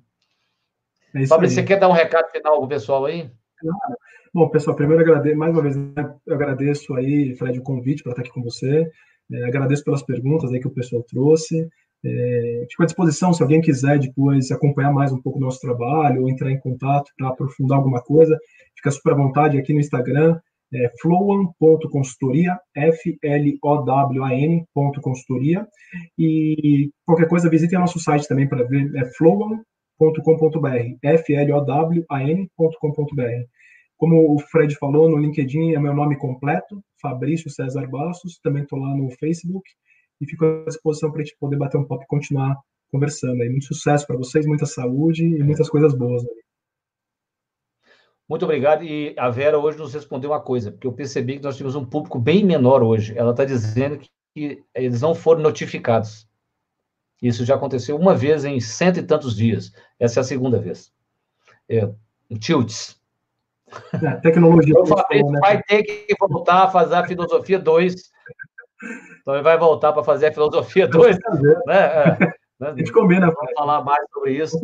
É Fabrício, você quer dar um recado final para o pessoal aí? Claro. Bom, pessoal, primeiro agradeço, mais uma vez, né, eu agradeço aí, Fred, o convite para estar aqui com você. É, agradeço pelas perguntas aí que o pessoal trouxe. É, fico à disposição, se alguém quiser depois acompanhar mais um pouco do nosso trabalho ou entrar em contato para aprofundar alguma coisa, fica super à vontade aqui no Instagram, é flowan.consultoria, F-L-O-W-A-N consultoria, e qualquer coisa visitem o nosso site também para ver, é flowan.com.br, F-L-O-W-A-N.com.br. Como o Fred falou, no LinkedIn é meu nome completo, Fabrício César Bastos, também estou lá no Facebook, e fico à disposição para a gente poder bater um papo e continuar conversando. Aí. Muito sucesso para vocês, muita saúde e muitas coisas boas. Aí. Muito obrigado. E a Vera hoje nos respondeu uma coisa, porque eu percebi que nós tínhamos um público bem menor hoje. Ela está dizendo que eles não foram notificados. Isso já aconteceu uma vez em cento e tantos dias. Essa é a segunda vez. É, tilts. É, tecnologia. Fabrício né? vai ter que voltar a fazer a filosofia 2 então ele vai voltar para fazer a filosofia 2, né? É, né? A gente combina. Vamos falar mais sobre isso.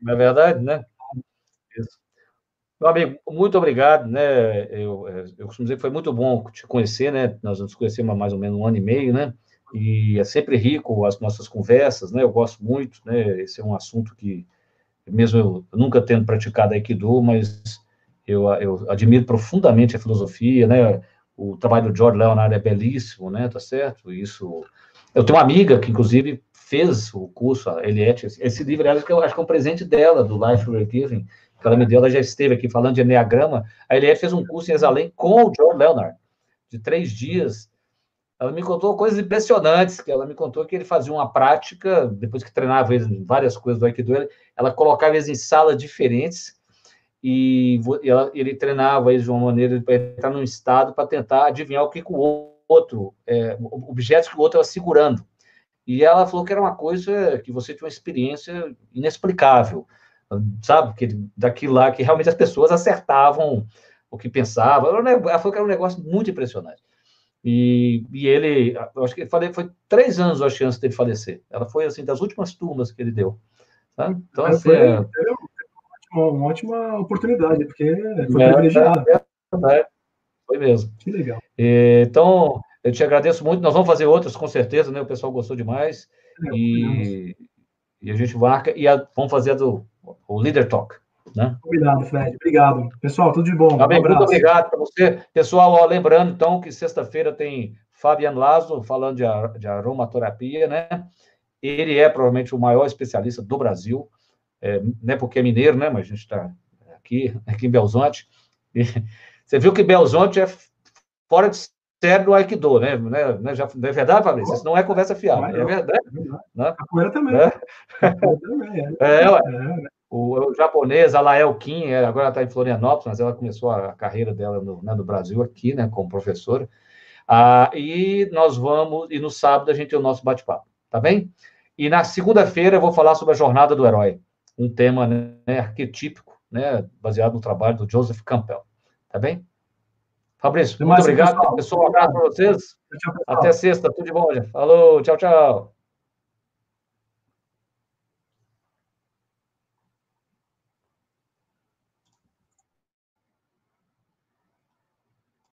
Não é verdade, né? Isso. Meu amigo, muito obrigado, né? Eu, eu costumo dizer que foi muito bom te conhecer, né? Nós nos conhecemos há mais ou menos um ano e meio, né? E é sempre rico as nossas conversas, né? Eu gosto muito, né? Esse é um assunto que, mesmo eu nunca tendo praticado Aikido, mas eu, eu admiro profundamente a filosofia, né? o trabalho do George Leonard é belíssimo, né? Tá certo? Isso. Eu tenho uma amiga que, inclusive, fez o curso, a Eliette. Esse livro, aliás, que eu acho que é um presente dela, do Life We're Giving, que ela me deu. Ela já esteve aqui falando de Enneagrama. A Eliette fez um curso em Exalém com o George Leonard, de três dias. Ela me contou coisas impressionantes, que ela me contou que ele fazia uma prática, depois que treinava várias coisas do Aikido, ela colocava eles em salas diferentes, e ele treinava eles de uma maneira para entrar num estado para tentar adivinhar o que, que o outro, é, objetos que o outro estava segurando. E ela falou que era uma coisa que você tinha uma experiência inexplicável, sabe? Que daquilo lá que realmente as pessoas acertavam o que pensavam. Ela falou que era um negócio muito impressionante. E, e ele, eu acho que ele falei, foi três anos a chance dele falecer. Ela foi assim das últimas turmas que ele deu. Sabe? Então, assim, é, uma ótima oportunidade, porque foi é, privilegiado. É, é, foi mesmo. Que legal. E, então, eu te agradeço muito. Nós vamos fazer outras, com certeza, né? O pessoal gostou demais. É, e, e, a gente marca e a, vamos fazer do, o Leader Talk. Né? Combinado, Fred. Obrigado. Pessoal, tudo de bom. Tá bem, um muito obrigado para você. Pessoal, ó, lembrando, então, que sexta-feira tem Fabian Lazo falando de, de aromaterapia, né? Ele é provavelmente o maior especialista do Brasil é, não é porque é mineiro, né? Mas a gente está aqui, aqui em Belzonte. E você viu que Belzonte é fora de série do Aikido, né? né? né já, não é verdade, Fabrício? Isso não é conversa fiada, é verdade. É verdade. Né? A poeira também. É, é, é, o, o, japonês, a Lael Kim, é, agora está em Florianópolis, mas ela começou a carreira dela no, né, no Brasil aqui, né, como professora. Ah, e nós vamos, e no sábado a gente tem o nosso bate-papo, tá bem? E na segunda-feira eu vou falar sobre a jornada do herói um tema né, arquetípico, né, baseado no trabalho do Joseph Campbell. Tá bem? Fabrício, muito obrigado. Pessoal, um abraço para vocês. Até sexta. Tudo de bom, gente. Falou, tchau, tchau.